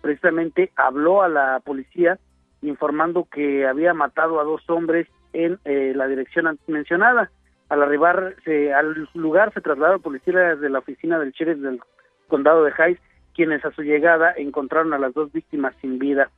precisamente habló a la policía informando que había matado a dos hombres en eh, la dirección mencionada. Al arribar al lugar se trasladaron policías de la oficina del sheriff del condado de Hayes, quienes a su llegada encontraron a las dos víctimas sin vida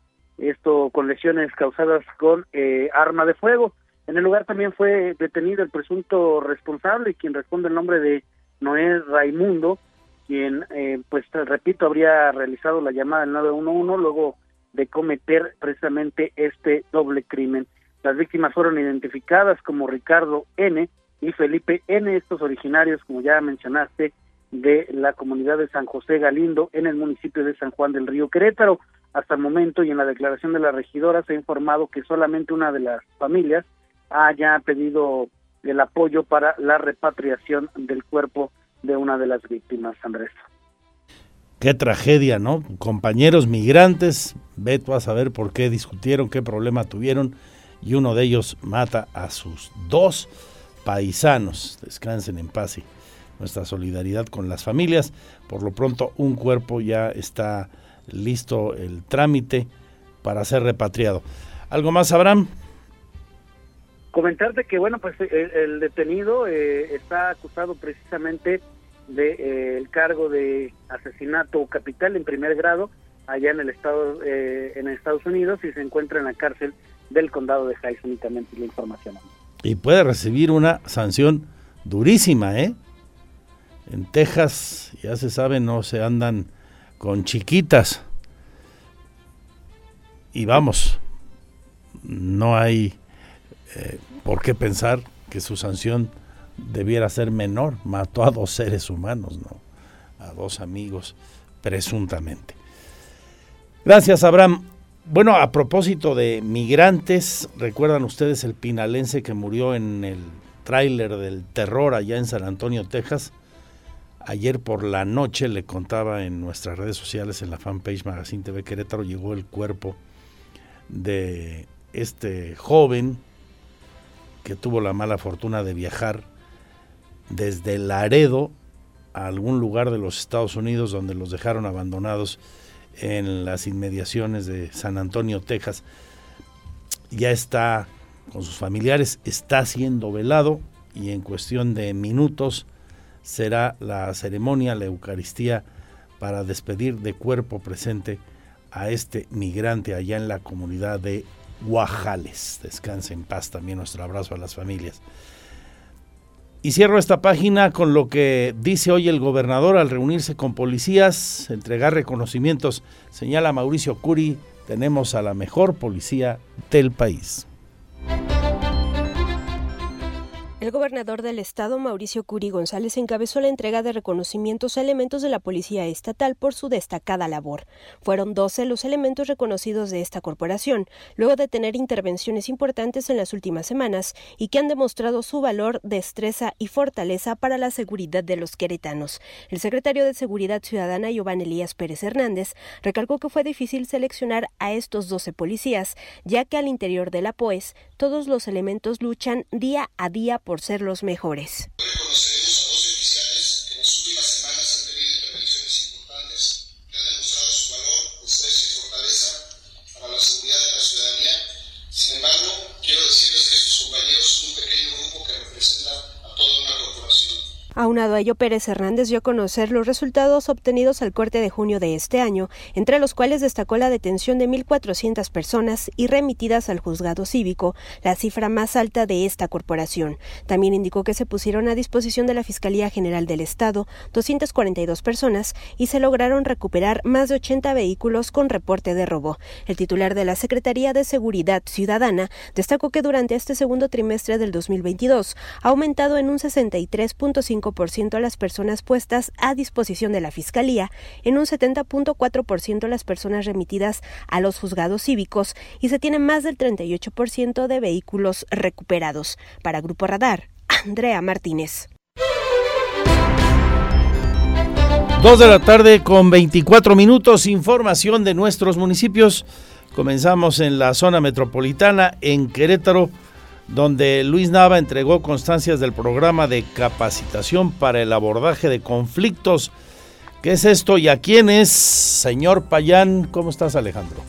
esto con lesiones causadas con eh, arma de fuego. En el lugar también fue detenido el presunto responsable, quien responde el nombre de Noé Raimundo, quien, eh, pues repito, habría realizado la llamada al 911 luego de cometer precisamente este doble crimen. Las víctimas fueron identificadas como Ricardo N. y Felipe N., estos originarios, como ya mencionaste, de la comunidad de San José Galindo en el municipio de San Juan del Río Querétaro. Hasta el momento y en la declaración de la regidora se ha informado que solamente una de las familias haya pedido el apoyo para la repatriación del cuerpo de una de las víctimas, Andrés. Qué tragedia, ¿no? Compañeros migrantes, ve a saber por qué discutieron, qué problema tuvieron, y uno de ellos mata a sus dos paisanos. Descansen en paz y nuestra solidaridad con las familias. Por lo pronto, un cuerpo ya está listo el trámite para ser repatriado. ¿Algo más, Abraham? Comentarte que, bueno, pues el, detenido eh, está acusado precisamente del de, eh, cargo de asesinato capital en primer grado allá en el estado eh, en Estados Unidos y se encuentra en la cárcel del condado de Hayes únicamente la información. Y puede recibir una sanción durísima, ¿eh? En Texas, ya se sabe, no se andan con chiquitas. Y vamos, no hay eh, por qué pensar que su sanción debiera ser menor. Mató a dos seres humanos, ¿no? A dos amigos, presuntamente. Gracias, Abraham. Bueno, a propósito de migrantes, ¿recuerdan ustedes el pinalense que murió en el tráiler del terror allá en San Antonio, Texas? Ayer por la noche le contaba en nuestras redes sociales, en la fanpage Magazine TV Querétaro, llegó el cuerpo de este joven que tuvo la mala fortuna de viajar desde Laredo a algún lugar de los Estados Unidos donde los dejaron abandonados en las inmediaciones de San Antonio, Texas. Ya está con sus familiares, está siendo velado y en cuestión de minutos será la ceremonia, la Eucaristía, para despedir de cuerpo presente a este migrante allá en la comunidad de Guajales. Descanse en paz también nuestro abrazo a las familias. Y cierro esta página con lo que dice hoy el gobernador al reunirse con policías, entregar reconocimientos. Señala Mauricio Curi, tenemos a la mejor policía del país. El gobernador del estado, Mauricio Curi González, encabezó la entrega de reconocimientos a elementos de la Policía Estatal por su destacada labor. Fueron 12 los elementos reconocidos de esta corporación, luego de tener intervenciones importantes en las últimas semanas y que han demostrado su valor, destreza y fortaleza para la seguridad de los queretanos. El secretario de Seguridad Ciudadana, Giovanni Elías Pérez Hernández, recalcó que fue difícil seleccionar a estos 12 policías, ya que al interior de la POES todos los elementos luchan día a día por por ser los mejores. Aunado a ello, Pérez Hernández dio a conocer los resultados obtenidos al corte de junio de este año, entre los cuales destacó la detención de 1.400 personas y remitidas al juzgado cívico, la cifra más alta de esta corporación. También indicó que se pusieron a disposición de la Fiscalía General del Estado 242 personas y se lograron recuperar más de 80 vehículos con reporte de robo. El titular de la Secretaría de Seguridad Ciudadana destacó que durante este segundo trimestre del 2022 ha aumentado en un 63.5 ciento a las personas puestas a disposición de la Fiscalía, en un 70.4% las personas remitidas a los juzgados cívicos y se tiene más del 38% de vehículos recuperados. Para Grupo Radar, Andrea Martínez. Dos de la tarde con 24 minutos, información de nuestros municipios. Comenzamos en la zona metropolitana, en Querétaro donde Luis Nava entregó constancias del programa de capacitación para el abordaje de conflictos. ¿Qué es esto y a quién es? Señor Payán, ¿cómo estás Alejandro?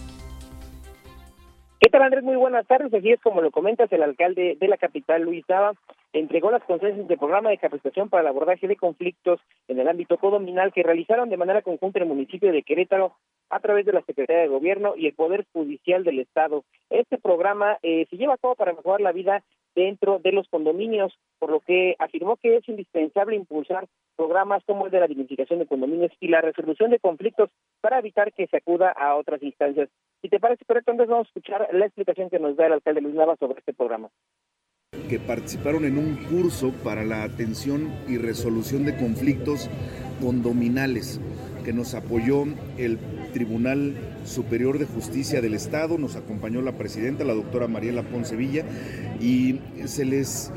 ¿Qué tal Andrés? Muy buenas tardes. Así es como lo comentas, el alcalde de la capital, Luis Nava, entregó las constancias del programa de capacitación para el abordaje de conflictos en el ámbito codominal que realizaron de manera conjunta el municipio de Querétaro a través de la Secretaría de Gobierno y el Poder Judicial del Estado. Este programa eh, se lleva a cabo para mejorar la vida dentro de los condominios, por lo que afirmó que es indispensable impulsar programas como el de la dignificación de condominios y la resolución de conflictos para evitar que se acuda a otras instancias. Si te parece correcto, entonces vamos a escuchar la explicación que nos da el alcalde Luis Nava sobre este programa que participaron en un curso para la atención y resolución de conflictos condominales que nos apoyó el Tribunal Superior de Justicia del Estado, nos acompañó la presidenta, la doctora Mariela Poncevilla, y se les,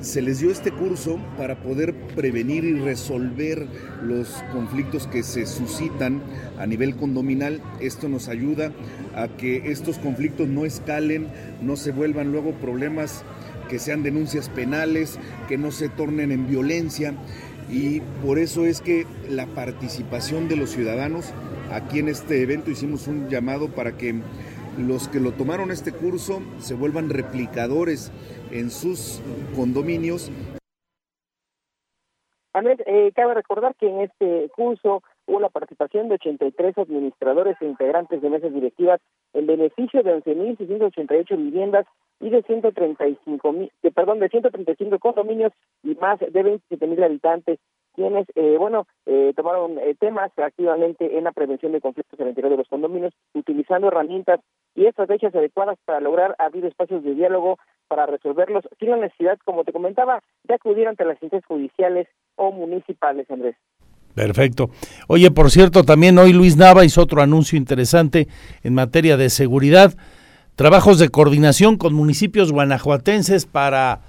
se les dio este curso para poder prevenir y resolver los conflictos que se suscitan a nivel condominal. Esto nos ayuda a que estos conflictos no escalen, no se vuelvan luego problemas que sean denuncias penales, que no se tornen en violencia y por eso es que la participación de los ciudadanos aquí en este evento hicimos un llamado para que los que lo tomaron este curso se vuelvan replicadores en sus condominios. Andrés, eh, cabe recordar que en este curso hubo la participación de 83 administradores e integrantes de mesas directivas en beneficio de 11.688 viviendas y de 135 mil, perdón, de 135 condominios y más de 27 mil habitantes. quienes, eh, bueno, eh, tomaron eh, temas activamente en la prevención de conflictos el interior de los condominios, utilizando herramientas y estrategias adecuadas para lograr abrir espacios de diálogo para resolverlos sin la necesidad, como te comentaba, de acudir ante las instancias judiciales o municipales, Andrés. Perfecto. Oye, por cierto, también hoy Luis Nava hizo otro anuncio interesante en materia de seguridad, trabajos de coordinación con municipios guanajuatenses para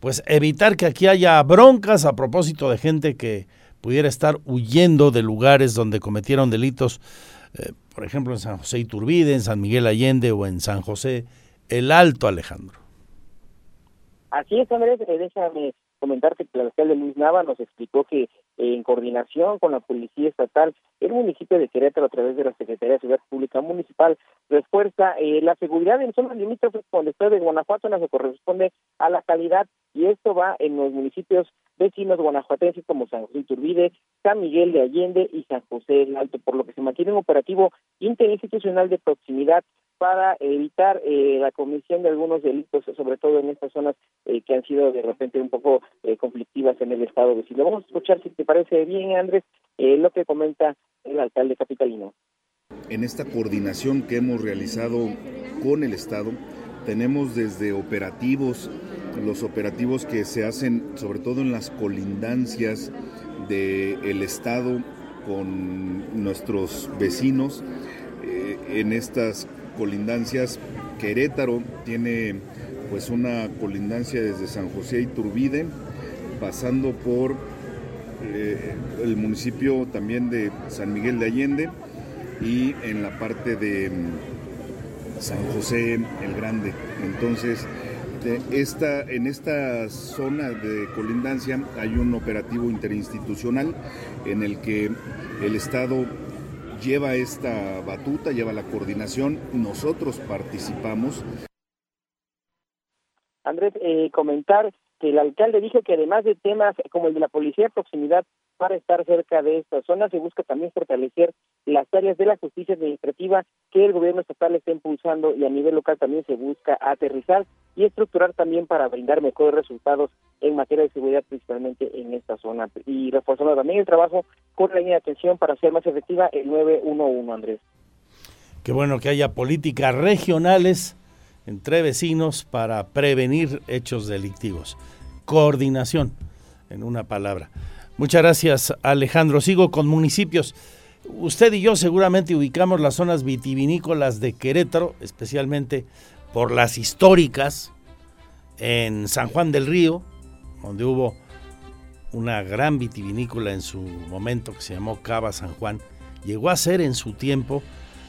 pues evitar que aquí haya broncas a propósito de gente que pudiera estar huyendo de lugares donde cometieron delitos, eh, por ejemplo en San José Iturbide, en San Miguel Allende o en San José el Alto, Alejandro. Así es, Andrés, eh, déjame comentarte que el alcalde Luis Nava nos explicó que en coordinación con la Policía Estatal, el municipio de Querétaro, a través de la Secretaría de Seguridad Pública Municipal, refuerza eh, la seguridad en zonas limítrofes con el estado de Guanajuato, en las corresponde a la calidad, y esto va en los municipios vecinos guanajuatenses como San José Iturbide, San Miguel de Allende y San José del Alto, por lo que se mantiene un operativo interinstitucional de proximidad para evitar eh, la comisión de algunos delitos, sobre todo en estas zonas eh, que han sido de repente un poco eh, conflictivas en el estado vecino. Vamos a escuchar, si te parece bien, Andrés, lo que comenta el alcalde capitalino. En esta coordinación que hemos realizado con el Estado, tenemos desde operativos, los operativos que se hacen sobre todo en las colindancias del Estado con nuestros vecinos, en estas colindancias. Querétaro tiene pues una colindancia desde San José y Turbide, pasando por eh, el municipio también de San Miguel de Allende y en la parte de mm, San José el Grande. Entonces, esta, en esta zona de colindancia hay un operativo interinstitucional en el que el Estado lleva esta batuta, lleva la coordinación, nosotros participamos. Andrés, eh, comentar que el alcalde dijo que además de temas como el de la policía de proximidad para estar cerca de esta zona, se busca también fortalecer las áreas de la justicia administrativa que el gobierno estatal está impulsando y a nivel local también se busca aterrizar y estructurar también para brindar mejores resultados en materia de seguridad, principalmente en esta zona. Y reforzando también el trabajo con la línea de atención para hacer más efectiva el 911, Andrés. Qué bueno que haya políticas regionales entre vecinos para prevenir hechos delictivos. Coordinación, en una palabra. Muchas gracias, Alejandro. Sigo con municipios. Usted y yo seguramente ubicamos las zonas vitivinícolas de Querétaro, especialmente por las históricas en San Juan del Río, donde hubo una gran vitivinícola en su momento que se llamó Cava San Juan. Llegó a ser en su tiempo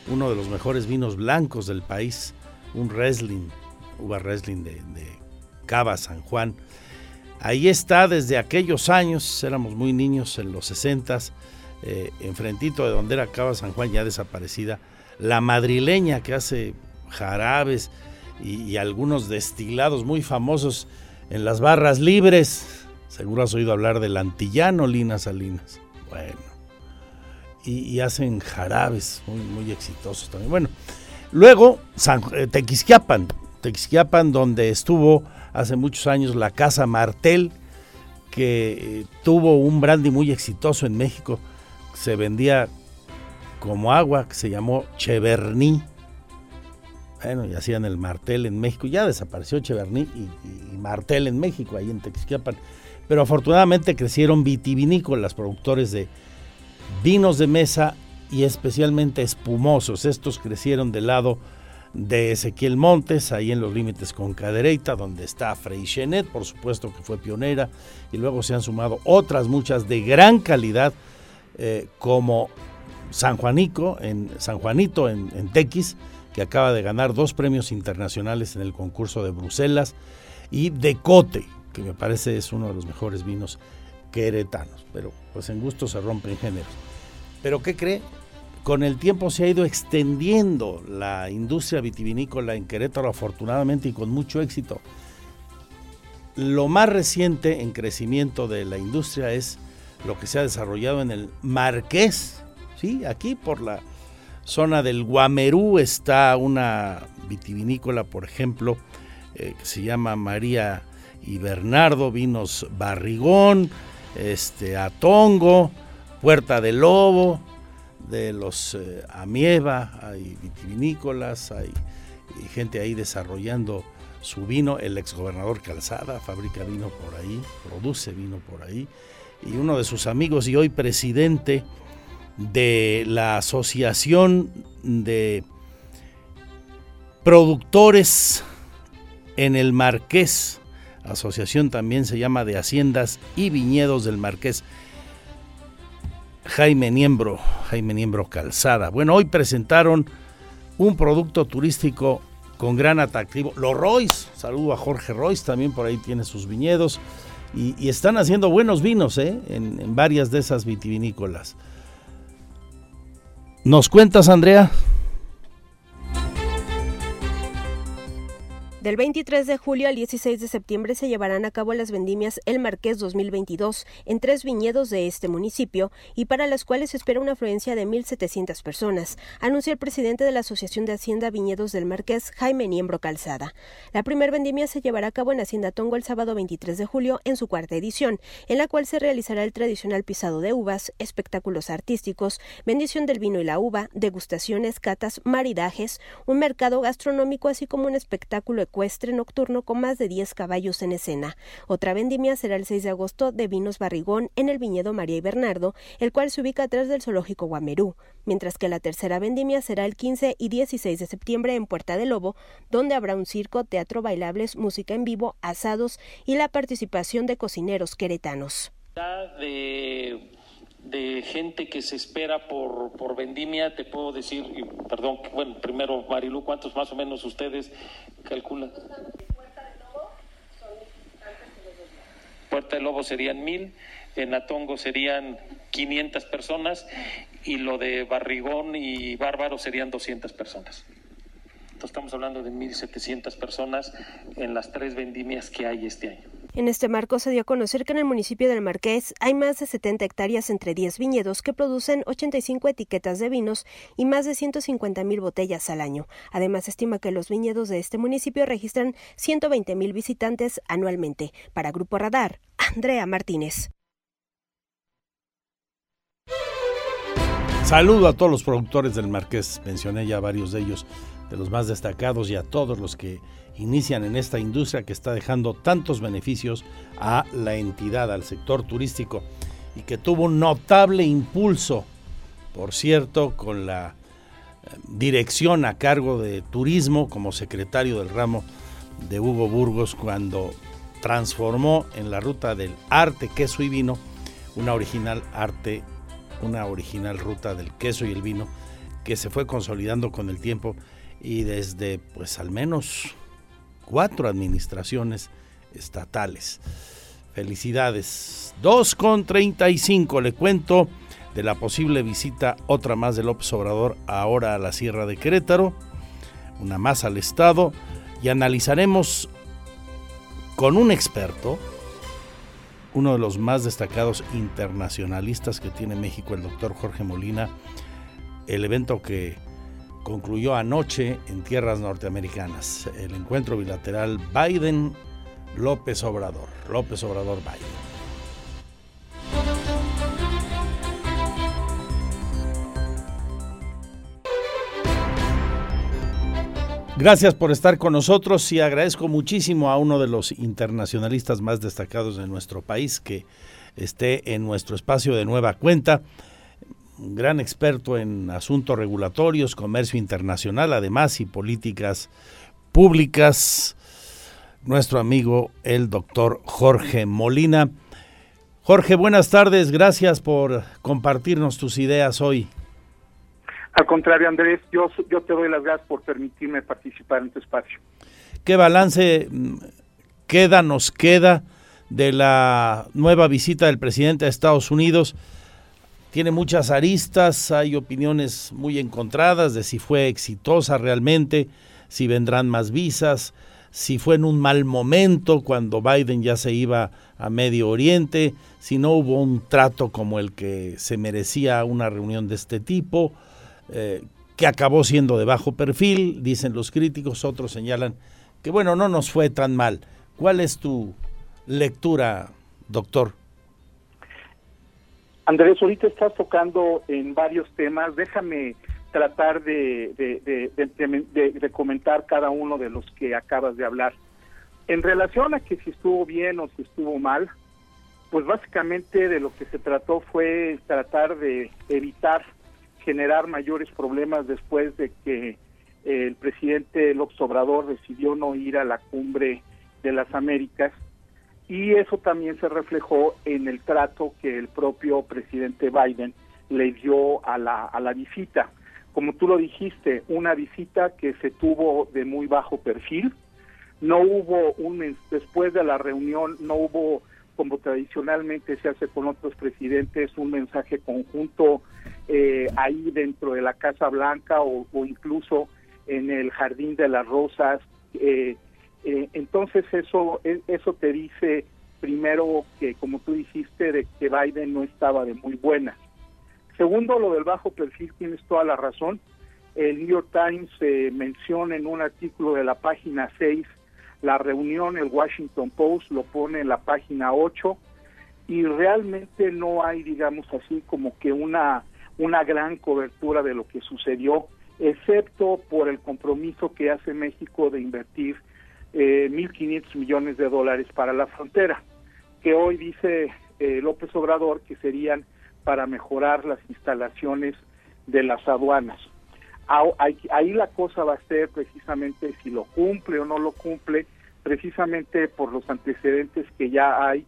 uno de los mejores vinos blancos del país, un Riesling, uva Riesling de, de Cava San Juan Ahí está desde aquellos años, éramos muy niños en los 60 eh, enfrentito de donde era Cava San Juan, ya desaparecida, la madrileña que hace jarabes y, algunos destilados muy famosos en las barras libres. Seguro has oído hablar del antillano Lina Salinas. Bueno, y, hacen jarabes muy, exitosos también. Bueno, luego San, eh, Tequisquiapan, Tequisquiapan donde estuvo hace muchos años la Casa Martel, que eh, tuvo un brandy muy exitoso en México. Se vendía como agua, que se llamó Cheverny. Bueno, y hacían el Martel en México. Ya desapareció Cheverny y, Martel en México, ahí en Texquiapan. Pero afortunadamente crecieron vitivinícolas, productores de vinos de mesa y especialmente espumosos. Estos crecieron del lado de Ezequiel Montes, ahí en los límites con Cadereyta, donde está Freixenet, por supuesto que fue pionera, y luego se han sumado otras muchas de gran calidad, eh, como San Juanico, en San Juanito en, en Tequis, que acaba de ganar dos premios internacionales en el concurso de Bruselas, y Decote, que me parece es uno de los mejores vinos queretanos, pero pues en gusto se rompen géneros. Pero ¿qué cree? Con el tiempo se ha ido extendiendo la industria vitivinícola en Querétaro, afortunadamente y con mucho éxito. Lo más reciente en crecimiento de la industria es lo que se ha desarrollado en el Marqués, ¿sí? aquí por la zona del Guamerú está una vitivinícola, por ejemplo, eh, que se llama María y Bernardo, vinos Barrigón, este, Atongo, Puerta del Lobo, de los eh, Amieva, hay vitivinícolas, hay gente ahí desarrollando su vino, el exgobernador Calzada fabrica vino por ahí, produce vino por ahí, y uno de sus amigos y hoy presidente de la Asociación de Productores en el Marqués, asociación también se llama de Haciendas y Viñedos del Marqués, Jaime Niembro, Jaime Niembro Calzada. Bueno, hoy presentaron un producto turístico con gran atractivo. Los Royce, saludo a Jorge Royce, también por ahí tiene sus viñedos. Y, están haciendo buenos vinos ¿eh? en, en varias de esas vitivinícolas. ¿Nos cuentas, Andrea? Del 23 de julio al 16 de septiembre se llevarán a cabo las vendimias El Marqués 2022 en tres viñedos de este municipio y para las cuales se espera una afluencia de 1.700 personas, anunció el presidente de la Asociación de Hacienda Viñedos del Marqués, Jaime Niembro Calzada. La primer vendimia se llevará a cabo en Hacienda Tongo el sábado 23 de julio en su cuarta edición, en la cual se realizará el tradicional pisado de uvas, espectáculos artísticos, bendición del vino y la uva, degustaciones, catas, maridajes, un mercado gastronómico así como un espectáculo nocturno con más de 10 caballos en escena. Otra vendimia será el 6 de agosto de Vinos Barrigón en el viñedo María y Bernardo, el cual se ubica atrás del zoológico Guamerú, mientras que la tercera vendimia será el 15 y 16 de septiembre en Puerta del Lobo, donde habrá un circo, teatro bailables, música en vivo, asados y la participación de cocineros queretanos gente que se espera por, por vendimia, te puedo decir, perdón, bueno, primero Marilu, ¿cuántos más o menos ustedes calculan? Puerta del Lobo serían mil, en Atongo serían 500 personas y lo de Barrigón y Bárbaro serían 200 personas. Entonces estamos hablando de 1.700 personas en las tres vendimias que hay este año. En este marco se dio a conocer que en el municipio del Marqués hay más de 70 hectáreas entre 10 viñedos que producen 85 etiquetas de vinos y más de 150 mil botellas al año. Además, estima que los viñedos de este municipio registran 120 mil visitantes anualmente. Para Grupo Radar, Andrea Martínez. Saludo a todos los productores del Marqués, mencioné ya varios de ellos, de los más destacados y a todos los que inician en esta industria que está dejando tantos beneficios a la entidad, al sector turístico y que tuvo un notable impulso, por cierto, con la eh, dirección a cargo de turismo como secretario del ramo de Hugo Burgos cuando transformó en la ruta del arte, queso y vino una original arte, una original ruta del queso y el vino que se fue consolidando con el tiempo y desde pues al menos cuatro administraciones estatales. Felicidades. 2 con 35 le cuento de la posible visita, otra más de López Obrador, ahora a la Sierra de Querétaro, una más al Estado, y analizaremos con un experto, uno de los más destacados internacionalistas que tiene México, el doctor Jorge Molina, el evento que concluyó anoche en tierras norteamericanas el encuentro bilateral Biden-López Obrador. López Obrador-Biden. Gracias por estar con nosotros y agradezco muchísimo a uno de los internacionalistas más destacados de nuestro país que esté en nuestro espacio de nueva cuenta un gran experto en asuntos regulatorios, comercio internacional, además, y políticas públicas, nuestro amigo el doctor Jorge Molina. Jorge, buenas tardes, gracias por compartirnos tus ideas hoy. Al contrario, Andrés, yo, yo te doy las gracias por permitirme participar en tu espacio. ¿Qué balance mm, queda, nos queda de la nueva visita del presidente de Estados Unidos? Tiene muchas aristas, hay opiniones muy encontradas de si fue exitosa realmente, si vendrán más visas, si fue en un mal momento cuando Biden ya se iba a Medio Oriente, si no hubo un trato como el que se merecía una reunión de este tipo, eh, que acabó siendo de bajo perfil, dicen los críticos, otros señalan que bueno, no nos fue tan mal. ¿Cuál es tu lectura, doctor? Andrés, ahorita estás tocando en varios temas. Déjame tratar de, comentar cada uno de los que acabas de hablar. En relación a que si estuvo bien o si estuvo mal, pues básicamente de lo que se trató fue tratar de evitar generar mayores problemas después de que el presidente López Obrador decidió no ir a la cumbre de las Américas y eso también se reflejó en el trato que el propio presidente Biden le dio a la, a la visita. Como tú lo dijiste, una visita que se tuvo de muy bajo perfil, no hubo un después de la reunión no hubo como tradicionalmente se hace con otros presidentes un mensaje conjunto eh, ahí dentro de la Casa Blanca o, incluso en el Jardín de las Rosas eh, eh, entonces eso e, eso te dice primero que como tú dijiste de que Biden no estaba de muy buena. Segundo lo del bajo perfil tienes toda la razón. El New York Times menciona en un artículo de la página 6 la reunión, el Washington Post lo pone en la página 8 y realmente no hay, digamos así, como que una, una gran cobertura de lo que sucedió, excepto por el compromiso que hace México de invertir eh, 1.500 millones de dólares para la frontera, que hoy dice eh, López Obrador que serían para mejorar las instalaciones de las aduanas. Ahí la cosa va a ser precisamente si lo cumple o no lo cumple, precisamente por los antecedentes que ya hay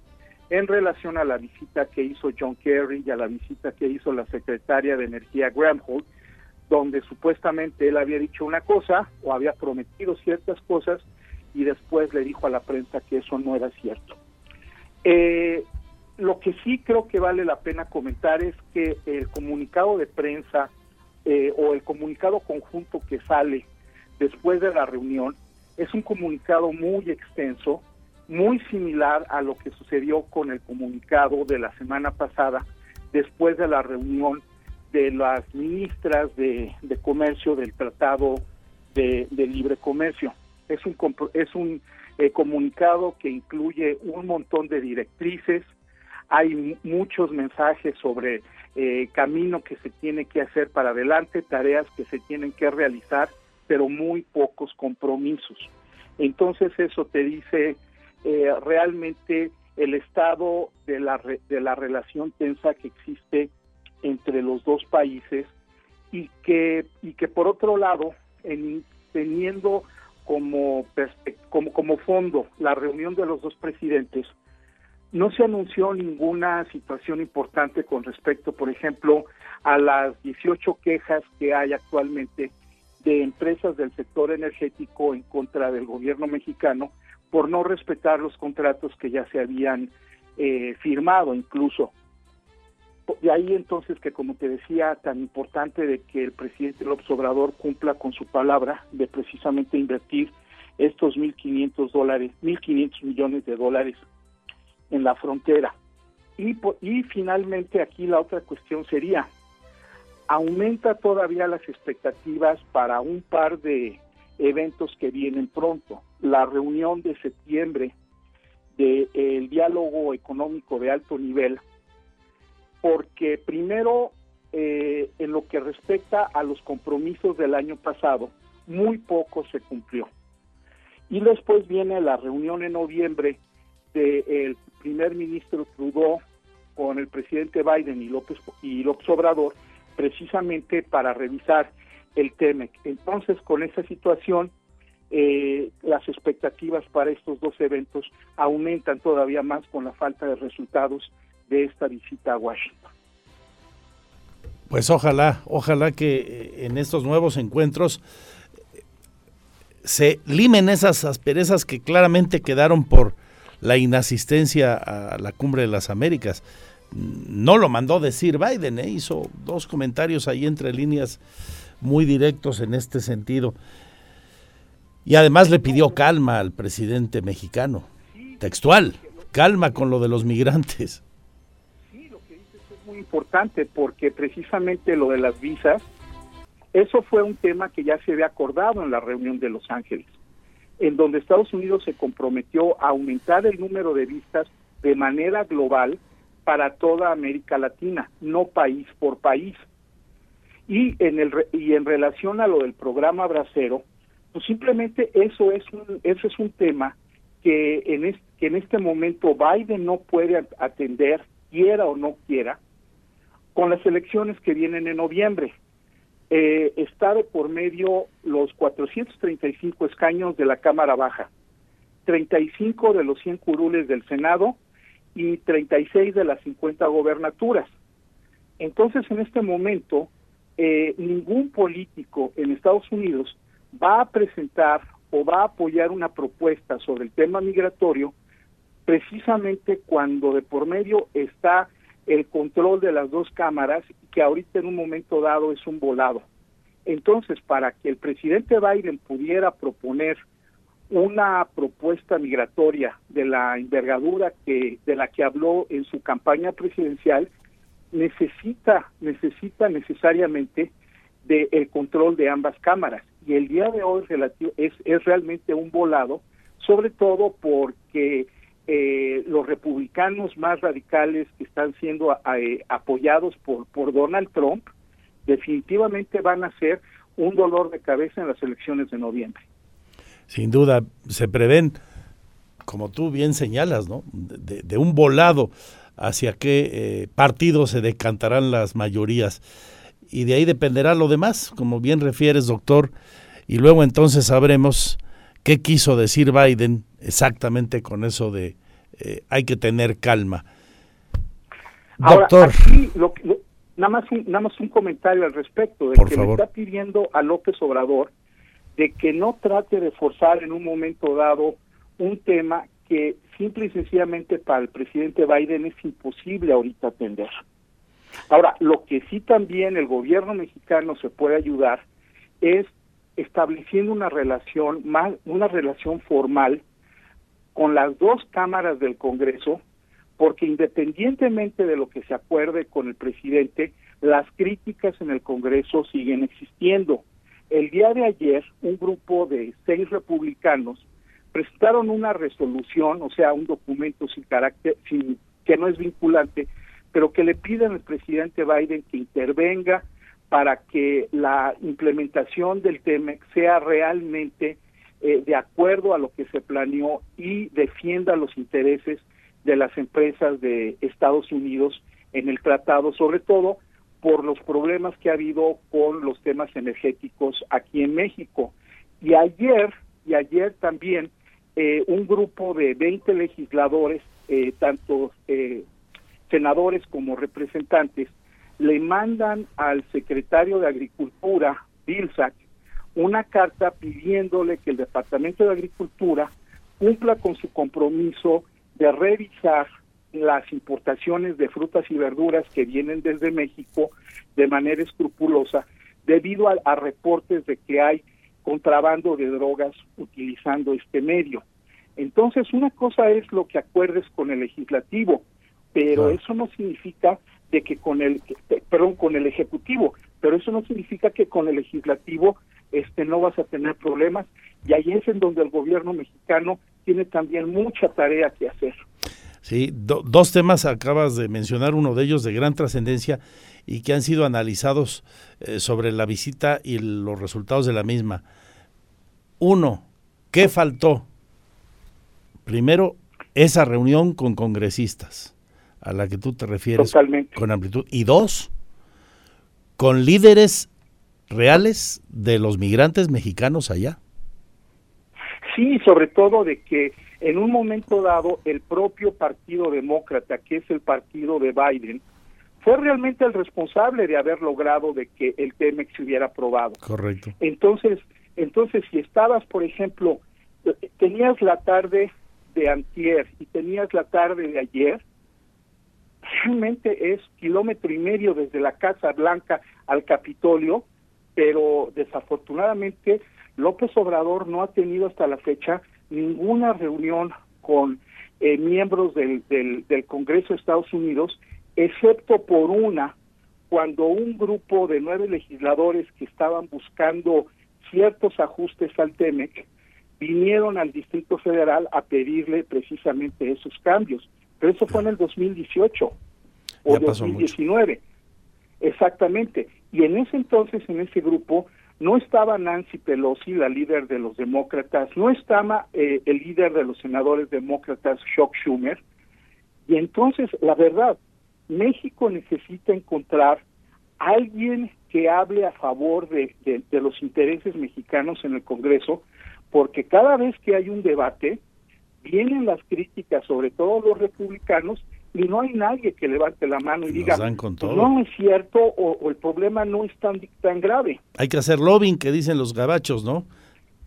en relación a la visita que hizo John Kerry y a la visita que hizo la secretaria de Energía Graham Holt, donde supuestamente él había dicho una cosa o había prometido ciertas cosas y después le dijo a la prensa que eso no era cierto. Eh, lo que sí creo que vale la pena comentar es que el comunicado de prensa eh, o el comunicado conjunto que sale después de la reunión es un comunicado muy extenso, muy similar a lo que sucedió con el comunicado de la semana pasada después de la reunión de las ministras de, comercio del Tratado de, Libre Comercio. Es un, es un eh, comunicado que incluye un montón de directrices, hay muchos mensajes sobre eh, camino que se tiene que hacer para adelante, tareas que se tienen que realizar, pero muy pocos compromisos. Entonces eso te dice eh, realmente el estado de la, de la relación tensa que existe entre los dos países y que, y que por otro lado, en, teniendo como, como, fondo la reunión de los dos presidentes, no se anunció ninguna situación importante con respecto, por ejemplo, a las 18 quejas que hay actualmente de empresas del sector energético en contra del gobierno mexicano por no respetar los contratos que ya se habían eh, firmado incluso. De ahí entonces que, como te decía, tan importante de que el presidente López Obrador cumpla con su palabra de precisamente invertir estos 1.500 dólares, 1.500 millones de dólares en la frontera. Y, y finalmente aquí la otra cuestión sería, aumenta todavía las expectativas para un par de eventos que vienen pronto. La reunión de septiembre del diálogo económico de alto nivel, porque primero, eh, en lo que respecta a los compromisos del año pasado, muy poco se cumplió. Y después viene la reunión en noviembre del primer ministro Trudeau con el presidente Biden y López, y López Obrador precisamente para revisar el TEMEC. Entonces, con esa situación, eh, las expectativas para estos dos eventos aumentan todavía más con la falta de resultados de esta visita a Washington. Pues ojalá, ojalá que eh, en estos nuevos encuentros se limen esas asperezas que claramente quedaron por la inasistencia a la cumbre de las Américas. No lo mandó decir Biden, ¿eh? hizo dos comentarios ahí entre líneas muy directos en este sentido. Y además le pidió calma al presidente mexicano, textual, calma con lo de los migrantes. Importante porque precisamente lo de las visas, eso fue un tema que ya se había acordado en la reunión de Los Ángeles en donde Estados Unidos se comprometió a aumentar el número de vistas de manera global para toda América Latina, no país por país. Y en el y en relación a lo del programa Bracero, pues simplemente eso es un eso es un tema que en este, que en este momento Biden no puede atender, quiera o no quiera, con las elecciones que vienen en noviembre. Eh, está de por medio los 435 escaños de la Cámara Baja, 35 de los 100 curules del Senado y 36 de las 50 gobernaturas. Entonces, en este momento, eh, ningún político en Estados Unidos va a presentar o va a apoyar una propuesta sobre el tema migratorio precisamente cuando de por medio está el control de las dos cámaras que ahorita en un momento dado es un volado. Entonces, para que el presidente Biden pudiera proponer una propuesta migratoria de la envergadura que de la que habló en su campaña presidencial necesita necesita necesariamente del el control de ambas cámaras y el día de hoy es realmente un volado sobre todo porque eh, los republicanos más radicales que están siendo eh, apoyados por Donald Trump definitivamente van a ser un dolor de cabeza en las elecciones de noviembre sin duda se prevén, como tú bien señalas, ¿no? de, un volado hacia qué eh, partidos se decantarán las mayorías. Y de ahí dependerá lo demás, como bien refieres, doctor. Y luego entonces sabremos qué quiso decir Biden exactamente con eso de eh, hay que tener calma. doctor. nada, más un, nada más un comentario al respecto, de que le está pidiendo a López Obrador de que no trate de forzar en un momento dado un tema que simple y sencillamente para el presidente Biden es imposible ahorita atender. Ahora, lo que sí también el gobierno mexicano se puede ayudar es estableciendo una relación más una relación formal con las dos cámaras del Congreso, porque independientemente de lo que se acuerde con el presidente, las críticas en el Congreso siguen existiendo. El día de ayer, un grupo de seis republicanos presentaron una resolución, o sea, un documento sin carácter, sin, que no es vinculante, pero que le piden al presidente Biden que intervenga para que la implementación del TEMEC sea realmente eh, de acuerdo a lo que se planeó y defienda los intereses de las empresas de Estados Unidos en el tratado, sobre todo por los problemas que ha habido con los temas energéticos aquí en México. Y ayer, y ayer también, eh, un grupo de 20 legisladores, eh, tanto eh, senadores como representantes, le mandan al secretario de Agricultura, Vilsack, una carta pidiéndole que el Departamento de Agricultura cumpla con su compromiso de revisar las importaciones de frutas y verduras que vienen desde México de manera escrupulosa debido a, reportes de que hay contrabando de drogas utilizando este medio. Entonces, una cosa es lo que acuerdes con el legislativo, pero eso no significa de que con el perdón, con el ejecutivo, pero eso no significa que con el legislativo este no vas a tener problemas y ahí es en donde el gobierno mexicano tiene también mucha tarea que hacer. Sí, dos temas acabas de mencionar, uno de ellos de gran trascendencia y que han sido analizados eh, sobre la visita y los resultados de la misma. Uno, ¿qué faltó? Primero, esa reunión con congresistas a la que tú te refieres con amplitud. Y dos, con líderes reales de los migrantes mexicanos allá. Sí, sobre todo de que en un momento dado el propio Partido Demócrata, que es el partido de Biden, fue realmente el responsable de haber logrado de que el TEMEX se hubiera aprobado. Correcto. Entonces, entonces si estabas, por ejemplo, tenías la tarde de antier y tenías la tarde de ayer, realmente es kilómetro y medio desde la Casa Blanca al Capitolio, pero desafortunadamente López Obrador no ha tenido hasta la fecha ninguna reunión con eh, miembros del, del, del Congreso de Estados Unidos, excepto por una, cuando un grupo de nueve legisladores que estaban buscando ciertos ajustes al TEMEC vinieron al Distrito Federal a pedirle precisamente esos cambios. Pero eso fue en el 2018. o Ya pasó 2019. Exactamente. Y en ese entonces, en ese grupo, no estaba Nancy Pelosi, la líder de los demócratas, no estaba eh, el líder de los senadores demócratas, Chuck Schumer. Y entonces, la verdad, México necesita encontrar alguien que hable a favor de, los intereses mexicanos en el Congreso, porque cada vez que hay un debate, vienen las críticas, sobre todo los republicanos, y no hay nadie que levante la mano y diga, no es cierto o, o el problema no es tan, tan grave. Hay que hacer lobbying, que dicen los gabachos, ¿no?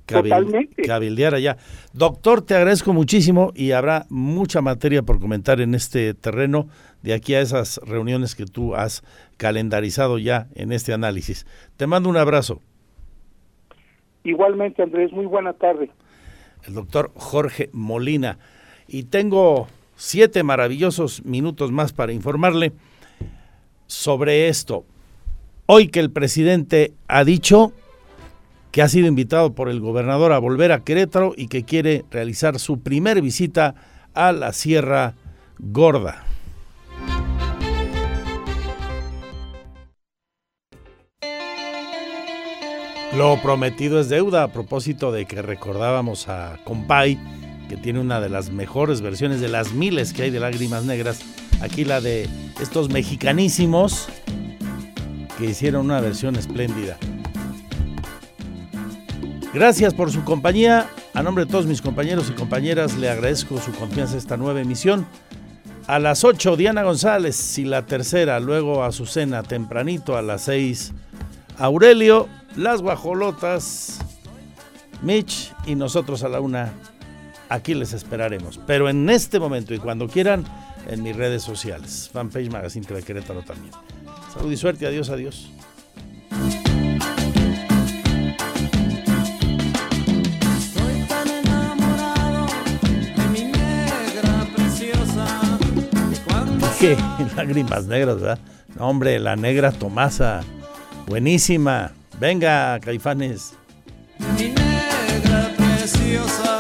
Totalmente. Cabildear allá. Doctor, te agradezco muchísimo y habrá mucha materia por comentar en este terreno de aquí a esas reuniones que tú has calendarizado ya en este análisis. Te mando un abrazo. Igualmente, Andrés, muy buena tarde. el doctor Jorge Molina. Y tengo siete maravillosos minutos más para informarle sobre esto. Hoy que el presidente ha dicho que ha sido invitado por el gobernador a volver a Querétaro y que quiere realizar su primer visita a la Sierra Gorda. Lo prometido es deuda a propósito de que recordábamos a Compay, que tiene una de las mejores versiones de las miles que hay de Lágrimas Negras. Aquí la de estos mexicanísimos que hicieron una versión espléndida. Gracias por su compañía. A nombre de todos mis compañeros y compañeras le agradezco su confianza en esta nueva emisión. A las 8, Diana González y la tercera, luego Azucena, tempranito a las 6, Aurelio, las guajolotas, Mitch y nosotros a la una. Aquí les esperaremos. Pero en este momento y cuando quieran, en mis redes sociales. Fanpage Magazine de Querétaro también. Salud y suerte. Adiós, adiós. *laughs* ¿Qué? Lágrimas negras, ¿verdad? No, hombre, la negra Tomasa. Buenísima. Venga, caifanes. mi negra preciosa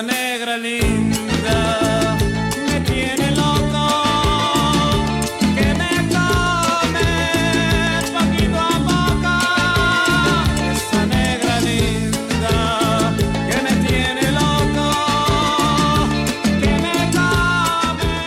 negra linda